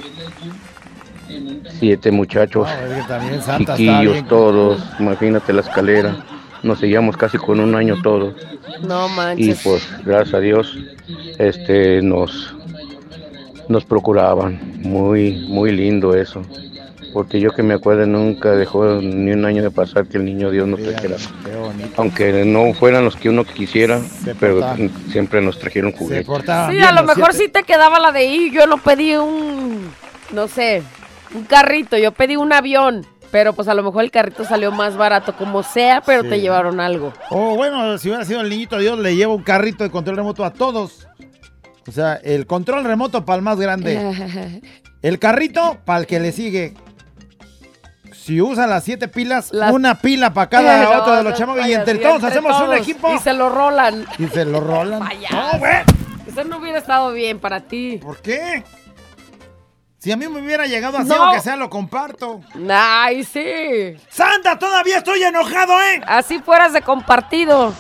Siete muchachos, No, es que también Santa está chiquillos bien. todos, imagínate la escalera, nos seguíamos casi con un año todos. No Y manches. pues gracias a Dios, este nos nos procuraban. Muy, muy lindo eso. Porque yo que me acuerdo nunca dejó ni un año de pasar que el niño Dios nos trajera. Aunque no fueran los que uno quisiera, pero siempre nos trajeron juguetes. Sí, a lo mejor siete. sí te quedaba la de ir. Yo no pedí un, no sé, un carrito, yo pedí un avión. Pero pues a lo mejor el carrito salió más barato, como sea, pero Sí. te llevaron algo. O bueno, si hubiera sido el niñito Dios, le lleva un carrito de control remoto a todos. O sea, el control remoto para el más grande. (laughs) El carrito para el que le sigue. Si usa las siete pilas, Las- una pila para cada (laughs) No, otro de los no chamacos. Y entre y todos entre hacemos un equipo. Y se lo rolan. Y se lo rolan. (laughs) Payaso. Eso no hubiera estado bien para ti. ¿Por qué? Si a mí me hubiera llegado así, No. aunque sea, lo comparto. Ay, sí. ¡Santa, todavía estoy enojado, eh! Así fueras de compartido.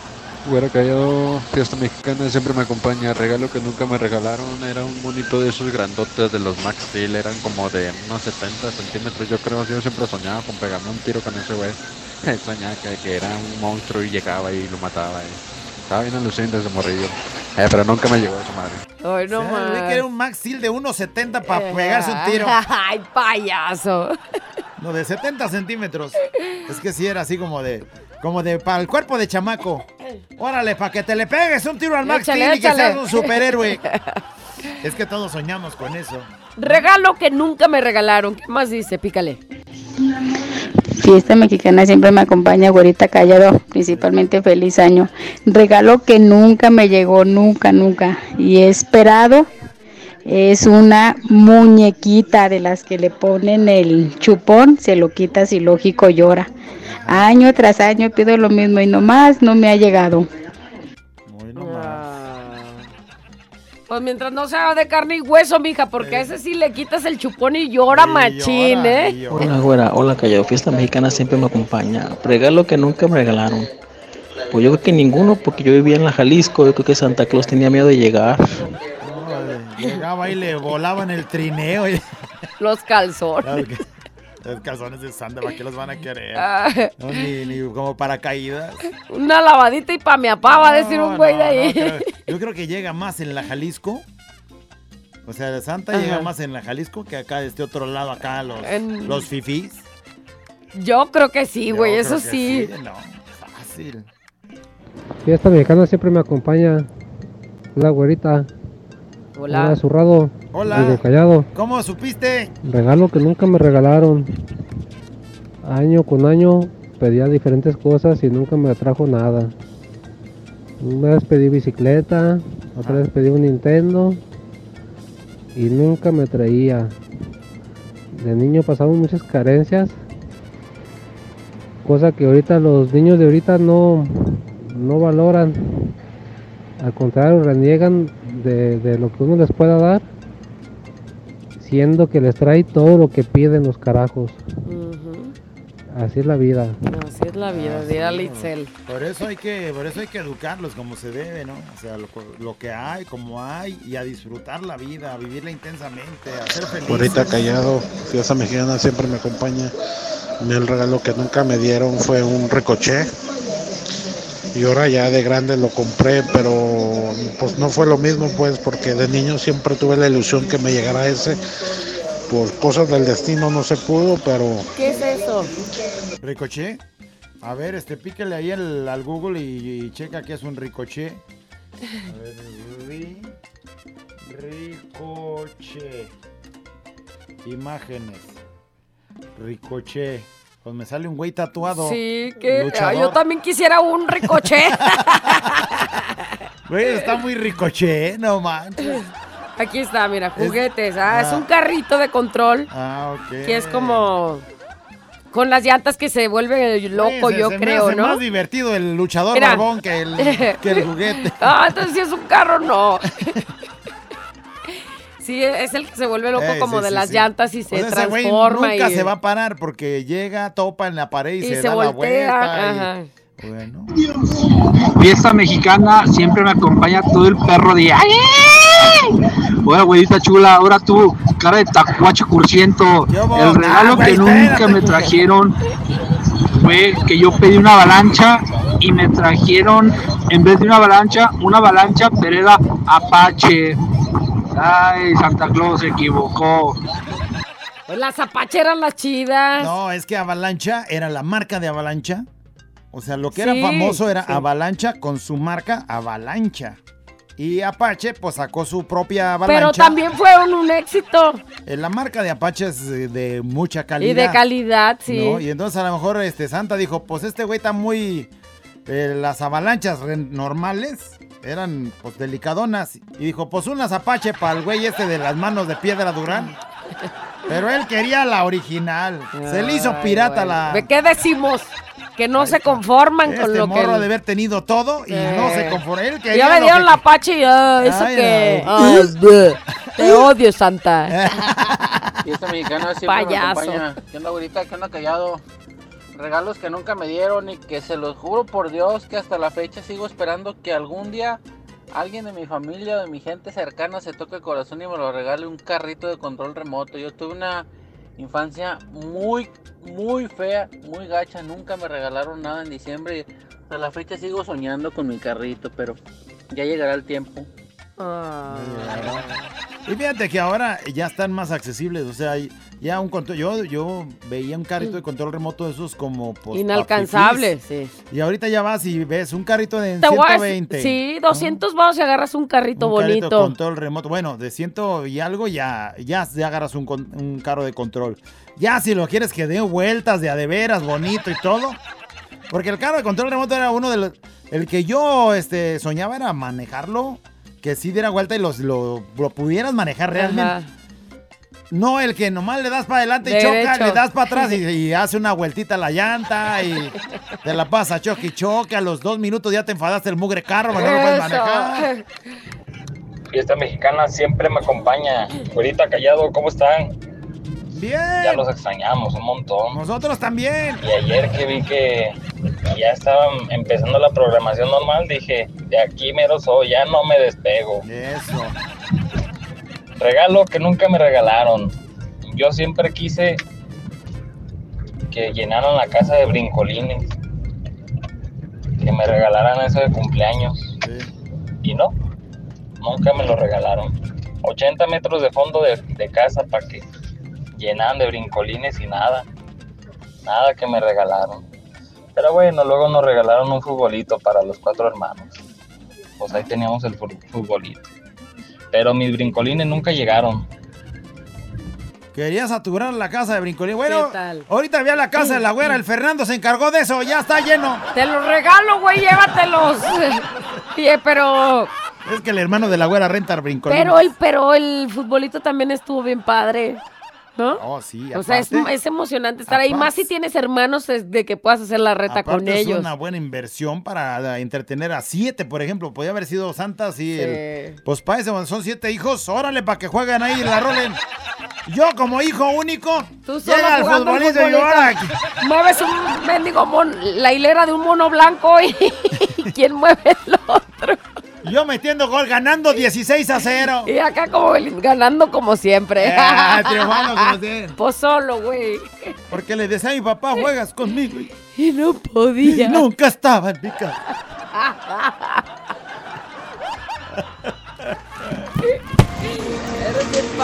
Hubiera callado, fiesta mexicana siempre me acompaña. Regalo que nunca me regalaron era un monito de esos grandotes de los Max Steel. Eran como de unos 70 centímetros. Yo creo yo siempre soñaba con pegarme un tiro con ese güey. (laughs) Soñaba que, que era un monstruo y llegaba y lo mataba. y Estaba bien alucinante ese morrillo. Eh, pero nunca me llegó esa madre. Ay, no más. que era un Max Steel de 1.70 para pegarse un tiro. (laughs) Ay, payaso. No, de 70 centímetros. Es que sí era así como de. Como de para el cuerpo de chamaco. Órale, para que te le pegues un tiro al Max Échale, Steel y que seas un superhéroe. (laughs) es que todos soñamos con eso. Regalo que nunca me regalaron. ¿Qué más dice? Pícale. Fiesta mexicana siempre me acompaña, güerita callado, principalmente feliz año. Regalo que nunca me llegó, nunca, nunca. Y he esperado es una muñequita de las que le ponen el chupón, se lo quitas y lógico llora. Año tras año pido lo mismo y nomás no me ha llegado. Pues mientras no sea de carne y hueso, mija, porque a ese sí le quitas el chupón y llora machín, ¿eh? Hola, güera. Hola, callado. Fiesta mexicana siempre me acompaña. Regalo que nunca me regalaron. Pues yo creo que ninguno, porque yo vivía en la Jalisco. Yo creo que Santa Claus tenía miedo de llegar. Llegaba y le volaban el trineo. y- (laughs) Los calzones. Los calzones de Santa, ¿para qué los van a querer? Ah. No, ni, ni como paracaídas. Una lavadita y pa' mi apá, va a decir un güey de ahí. Creo- yo creo que llega más en la Jalisco. O sea, Santa Ajá. llega más en la Jalisco que acá de este otro lado, acá los, En- los fifís. Yo creo que sí, güey, eso que sí. No, fácil. Fiesta mexicana siempre me acompaña. La güerita. Hola. Hola, zurrado. Hola. Digo, callado. ¿Cómo supiste? Regalo que nunca me regalaron. Año con año pedía diferentes cosas y nunca me trajo nada. Una vez pedí bicicleta, otra vez pedí un Nintendo y nunca me traía. De niño pasamos muchas carencias, cosa que ahorita los niños de ahorita no, no valoran. Al contrario, reniegan de, de lo que uno les pueda dar, siendo que les trae todo lo que piden los carajos. Así es la vida. Así es la vida, dirá Litzel. Por eso hay que, por eso hay que educarlos como se debe, ¿no? O sea, lo, lo que hay, como hay, y a disfrutar la vida, a vivirla intensamente, a ser felices. Ahorita callado, fiesta mexicana siempre me acompaña. El regalo que nunca me dieron fue un ricoché. Y ahora ya de grande lo compré, pero pues no fue lo mismo, pues, porque de niño siempre tuve la ilusión que me llegara ese. Por cosas del destino no se pudo, pero ¿Qué es ¿Ricoché? A ver, este, píquele ahí al, al Google y, y checa qué es un ricoché. A ver, ri- ricoché. Imágenes. Ricoché. Pues me sale un güey tatuado. Sí, que Luchador. yo también quisiera un ricoché. (laughs) Güey, está muy ricoché, no manches. Aquí está, mira, juguetes. Ah, es ah. un carrito de control Ah, ok. que es como con las llantas que se vuelve loco, se- yo se me creo, hace ¿no? más divertido el luchador Mira. barbón que el, que el juguete. (laughs) Ah, entonces si es un carro, no. (laughs) Sí, es el que se vuelve loco Ey, como sí, de sí, las sí. llantas y se O sea, ese transforma. nunca y, se va a parar porque llega, topa en la pared y, y se, se da la vuelta. y- ajá. Bueno. Fiesta mexicana siempre me acompaña todo el perro de ¡Ay! Hola, güeyita chula, ahora tú, cara de tacuache cursiento. El regalo que nunca me trajeron fue que yo pedí una avalancha y me trajeron, en vez de una avalancha, una avalancha, pero era Apache. Ay, Santa Claus se equivocó. Pues las Apache eran las chidas. No, es que Avalancha era la marca de Avalancha. O sea, lo que era famoso era sí. Avalancha con su marca Avalancha. Y Apache, pues sacó su propia Pero Avalancha. también fueron un éxito. Eh, La marca de Apache es de mucha calidad. Y de calidad, sí. ¿no? Y entonces a lo mejor este Santa dijo, pues este güey está muy... eh, las avalanchas normales eran pues delicadonas. Y dijo, pues unas Apache para el güey este de las manos de piedra Durán. (laughs) Pero él quería la original. Se le hizo pirata la... ¿De qué decimos? Que no se conforman con Este lo que... morro de haber tenido todo y no se quería Ya me lo dieron que- la Apache y ah, eso Ay, que... no. Te (laughs) odio, Santa. (laughs) Fiesta mexicana siempre Payaso. me acompaña. ¿Qué onda, güerita? ¿Qué onda, callado? Regalos que nunca me dieron y que se los juro por Dios que hasta la fecha sigo esperando que algún día alguien de mi familia o de mi gente cercana se toque el corazón y me lo regale un carrito de control remoto. Yo tuve una infancia muy, muy fea, muy gacha. Nunca me regalaron nada en diciembre hasta la fecha sigo soñando con mi carrito, pero ya llegará el tiempo. Y fíjate que ahora ya están más accesibles, o sea, ya un control, yo, yo veía un carrito de control remoto de esos como pues, Inalcanzable, sí. Y ahorita ya vas y ves un carrito de Te voy a decir- 120. Sí, 200 vamos y agarras un carrito un carrito de bonito. control remoto. Bueno, de ciento y algo ya, ya, ya agarras un, un carro de control. Ya si lo quieres que dé vueltas de a de veras, bonito y todo. Porque el carro de control remoto era uno de los... El que yo este, soñaba era manejarlo, que sí diera vuelta y los, lo, lo pudieras manejar realmente. Ajá. No, el que nomás le das para adelante y choca, Derecho. le das para atrás y, (laughs) y hace una vueltita a la llanta y te la pasa choque y choque. A los dos minutos ya te enfadaste el mugre carro, no lo puedes manejar. Fiesta mexicana siempre me acompaña. Ahorita callado, ¿cómo están? Bien. Ya los extrañamos un montón. Nosotros también. Y ayer que vi que ya estaban empezando la programación normal, dije, de aquí mero soy, ya no me despego. Eso. Regalo que nunca me regalaron. Yo siempre quise que llenaran la casa de brincolines. Que me regalaran eso de cumpleaños. Y no, nunca me lo regalaron. 80 metros de fondo de, de casa para que llenaran de brincolines y nada. Nada que me regalaron. Pero bueno, luego nos regalaron un futbolito para los cuatro hermanos. Pues ahí teníamos el fu- futbolito. Pero mis brincolines nunca llegaron. Quería saturar la casa de Brincolín. Bueno, ¿Qué tal? ahorita vi a la casa de la güera, el Fernando se encargó de eso, ya está lleno. Te los regalo, güey, llévatelos. (laughs) Oye, pero, Es que el hermano de la güera renta Brincolín. pero el, pero el futbolito también estuvo bien padre, ¿no? Oh, sí, O sea, es, es emocionante estar ahí, más si tienes hermanos es de que puedas hacer la reta con ellos. Es una buena inversión para entretener a siete, por ejemplo. Podría haber sido Santa, sí. Sí. el- pues para eso son siete hijos. Órale, para que jueguen ahí y la rolen. Yo, como hijo único, Tú solo llega al futbolista y ahora. Mueves un mendigo mon- la hilera de un mono blanco y (laughs) ¿quién mueve el otro? Yo metiendo gol, ganando 16 a 0. Y acá como ganando como siempre. Ah, triunfando como (laughs) siempre. Pues solo, güey. Porque le decía a mi papá, juegas conmigo. Y, y no podía. y nunca estaba en mi casa.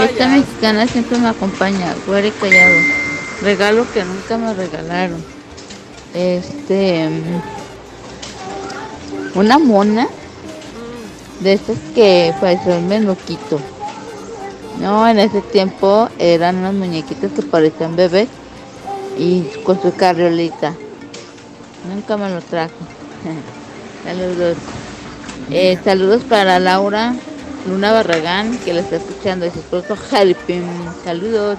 Esta mexicana siempre me acompaña, güera y callado. Regalo que nunca me regalaron. Este. mm, Una mona. De estas que parecían un menuquito. No, en ese tiempo eran unas muñequitas que parecían bebés. Y con su carriolita. Nunca me lo trajo. (laughs) saludos. Eh, saludos para Laura Luna Barragán, que la está escuchando, y su esposo Jalipim. Saludos.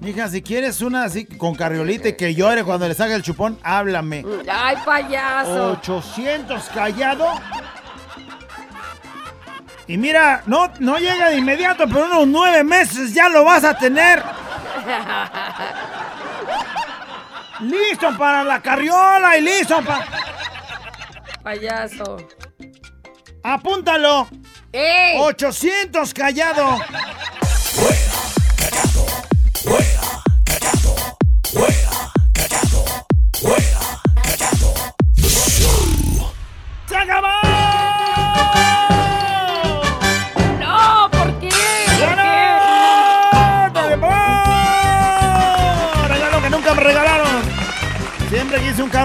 Mija, si quieres una así con carriolita y que llore cuando le salga el chupón, háblame. Ay, payaso. 800 callado. Y mira, no, no llega de inmediato, pero unos nueve meses ya lo vas a tener. Listo para la carriola y listo para... Payaso. Apúntalo. ¡Ey! 800 callado. ¡Se acabó! No, ¿por qué?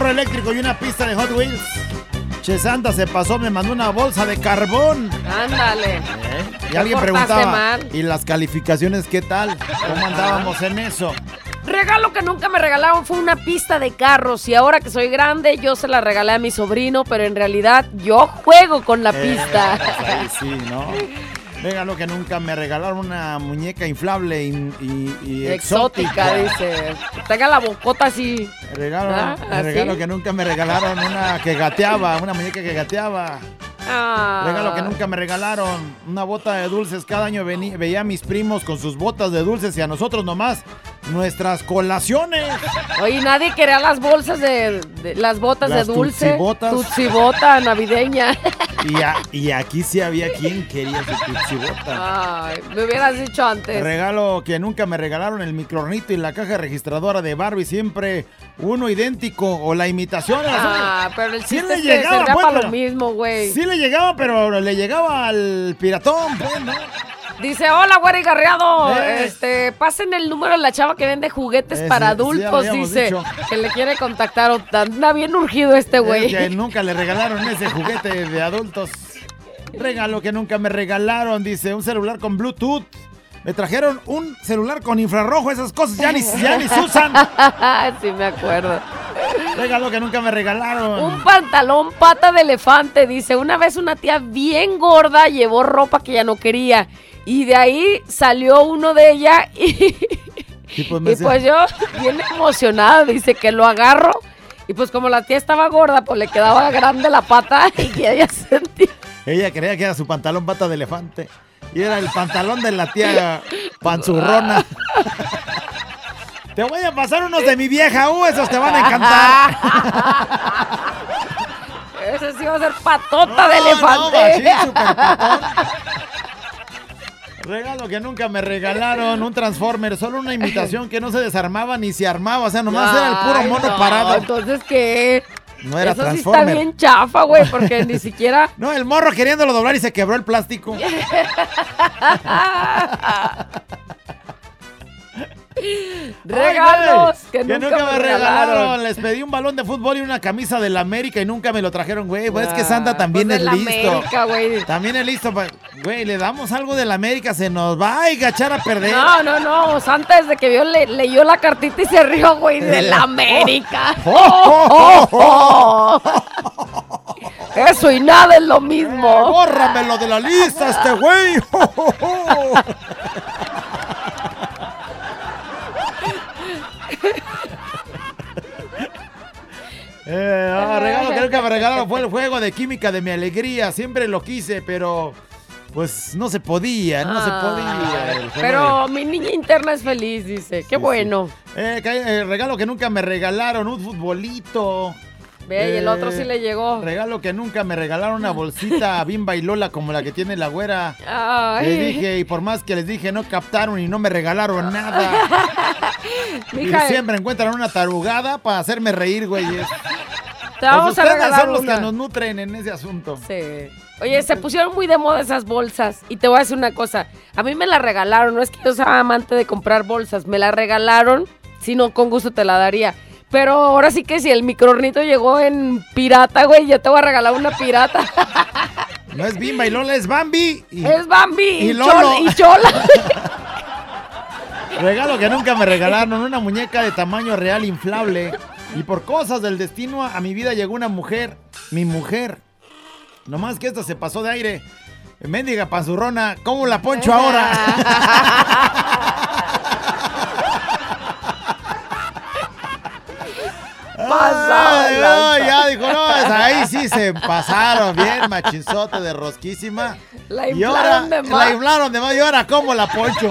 Carro eléctrico y una pista de Hot Wheels. Che Santa se pasó, me mandó una bolsa de carbón. Ándale. Y Te alguien preguntaba, mal. ¿y las calificaciones qué tal? ¿Cómo andábamos en eso? Regalo que nunca me regalaron fue una pista de carros y ahora que soy grande yo se la regalé a mi sobrino, pero en realidad yo juego con la Eh, pista. pues sí, ¿no? Regalo que nunca me regalaron una muñeca inflable y, y- y Exótica, dice. Tenga la bocota así. Regalo, Ah, regalo que nunca me regalaron una que gateaba, una muñeca que gateaba. Ah. Regalo que nunca me regalaron una bota de dulces. Cada año vení- veía a mis primos con sus botas de dulces y a nosotros nomás nuestras colaciones. Oye, nadie quería las bolsas de, de- las botas Las de dulce. tutsibotas. Tutsibota navideña. Y, a- y aquí sí había quien quería su tutsibota. Ay, me hubieras dicho antes. Regalo que nunca me regalaron el microornito y la caja registradora de Barbie, siempre uno idéntico o la imitación. Ah, pero el Sí le llegaba, pues, para lo mismo, güey. Sí le llegaba, pero le llegaba al piratón, pues, ¿no? Dice, hola, güey garreado. Eh. Este, pasen el número de la chava que vende juguetes Eh, para sí, adultos, dice. dicho. Que le quiere contactar. Anda bien urgido este Es güey. que nunca le regalaron ese juguete de adultos. Regalo que nunca me regalaron, dice, un celular con Bluetooth. Me trajeron un celular con infrarrojo, esas cosas ya ni, ya ni se usan. (laughs) sí, me acuerdo. Regalo que nunca me regalaron. Un pantalón pata de elefante, dice. Una vez una tía bien gorda llevó ropa que ya no quería. Y de ahí salió uno de ella y, Y pues me y pues yo, bien emocionada, dice que lo agarro. Y pues como la tía estaba gorda, pues le quedaba grande la pata (laughs) y que ella sentía. Ella creía que era su pantalón pata de elefante. Y era el pantalón de la tía panzurrona. Te voy a pasar unos de mi vieja, uh, esos te van a encantar. (laughs) Ese sí va a ser patota de No, no, elefante. machín, super patón. Regalo que nunca me regalaron, un Transformer, solo una imitación que no se desarmaba ni se armaba, o sea, nomás era el puro mono no, parado. Entonces, ¿qué? No era Eso sí está Transformer. bien chafa, güey, porque ni siquiera... (laughs) No, el morro queriéndolo doblar y se quebró el plástico. (laughs) (laughs) Regalos Ay, que nunca me regalaron. Les pedí un balón de fútbol y una camisa de la América y nunca me lo trajeron, güey. Pues es que Santa Ah, también pues es listo. América, güey. También es listo. Güey, le damos algo de la América, se nos va a echar a perder. No, no, no. Santa desde que vio, le- leyó la cartita y se rió, güey, (laughs) de la América. (laughs) Oh, oh, Eso y nada es lo mismo. Bórramelo de la lista, este güey. Eh, ah, regalo que nunca me regalaron fue el (laughs) juego de química de mi alegría. Siempre lo quise, pero pues no se podía, no se podía. juego Pero mi niña interna es feliz, dice. Qué bueno. de- Eh, que- eh, regalo que nunca me regalaron, un futbolito. Ve, y el otro Eh, sí le llegó. Regalo que nunca me regalaron una bolsita (laughs) bimba y lola como la que tiene la güera. Ay. Les dije, y por más que les dije, no captaron y no me regalaron nada. (laughs) Y siempre encuentran una tarugada para hacerme reír, güey. (laughs) te vamos a ustedes regalar son los una. que nos nutren en ese asunto. Sí. Oye, se pusieron muy de moda esas bolsas. Y te voy a decir una cosa. A mí me la regalaron. No es que yo sea amante de comprar bolsas. Me la regalaron. Si no, con gusto te la daría. Pero ahora sí que si el microornito llegó en pirata, güey, yo te voy a regalar una pirata. No es bimba y lola, es Bambi. Y, es Bambi y y, Lolo. Y Chola. (laughs) Regalo que nunca me regalaron, una muñeca de tamaño real inflable. Y por cosas del destino a mi vida llegó una mujer, mi mujer. Nomás que esto se pasó de aire. Mendiga panzurrona, ¿cómo la poncho ahora? (laughs) Ay, lanza. no, ya dijo, no, es- ahí sí se (laughs) pasaron bien, machinzote de rosquísima. La Y ahora, inflaron de más. La inflaron de más. Y ahora, ¿cómo la poncho?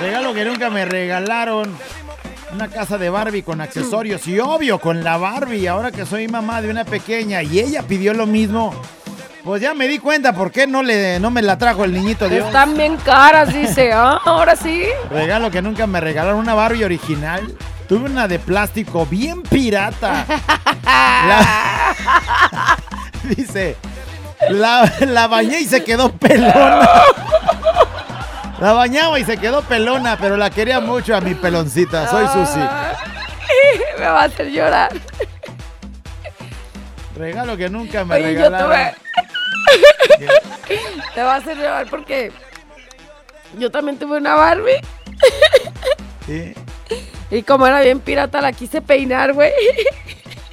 Regalo que nunca me regalaron. Una casa de Barbie con accesorios. Y obvio, con la Barbie. Ahora que soy mamá de una pequeña y ella pidió lo mismo. Pues ya me di cuenta por qué no, le, no me la trajo el niñito Dios. Están bien caras, dice. Ah, ahora sí. Regalo que nunca me regalaron. Una Barbie original. Tuve una de plástico bien pirata. La- (laughs) Dice, la, la bañé y se quedó pelona. La bañaba y se quedó pelona, pero la quería mucho a mi peloncita. Soy Susi. Me va a hacer llorar. Regalo que nunca me Oye, yo regalaron. tuve. (laughs) Te vas a hacer llevar porque yo también tuve una Barbie. ¿Sí? Y como era bien pirata, la quise peinar, güey.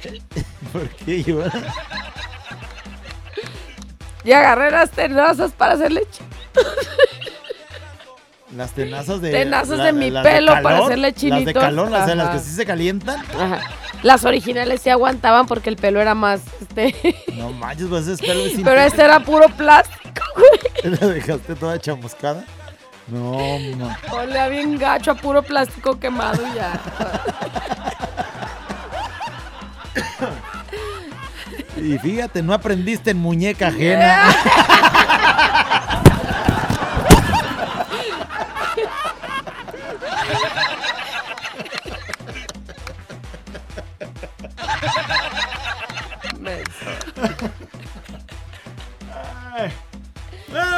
(laughs) ¿Por qué yo? Y agarré las tenazas para hacerle chi- Las tenazas de. Tenazas de mi pelo calor, para hacerle Las de chinitos. calor, las, de las que sí se calientan. Ajá. Las originales sí aguantaban porque el pelo era más, este... No manches, pues ese pelo (laughs) es Pero este era puro plástico, güey. (laughs) ¿La dejaste toda chamuscada? No, no. Olía bien gacho a puro plástico quemado ya. Y fíjate, no aprendiste en muñeca ajena. (laughs)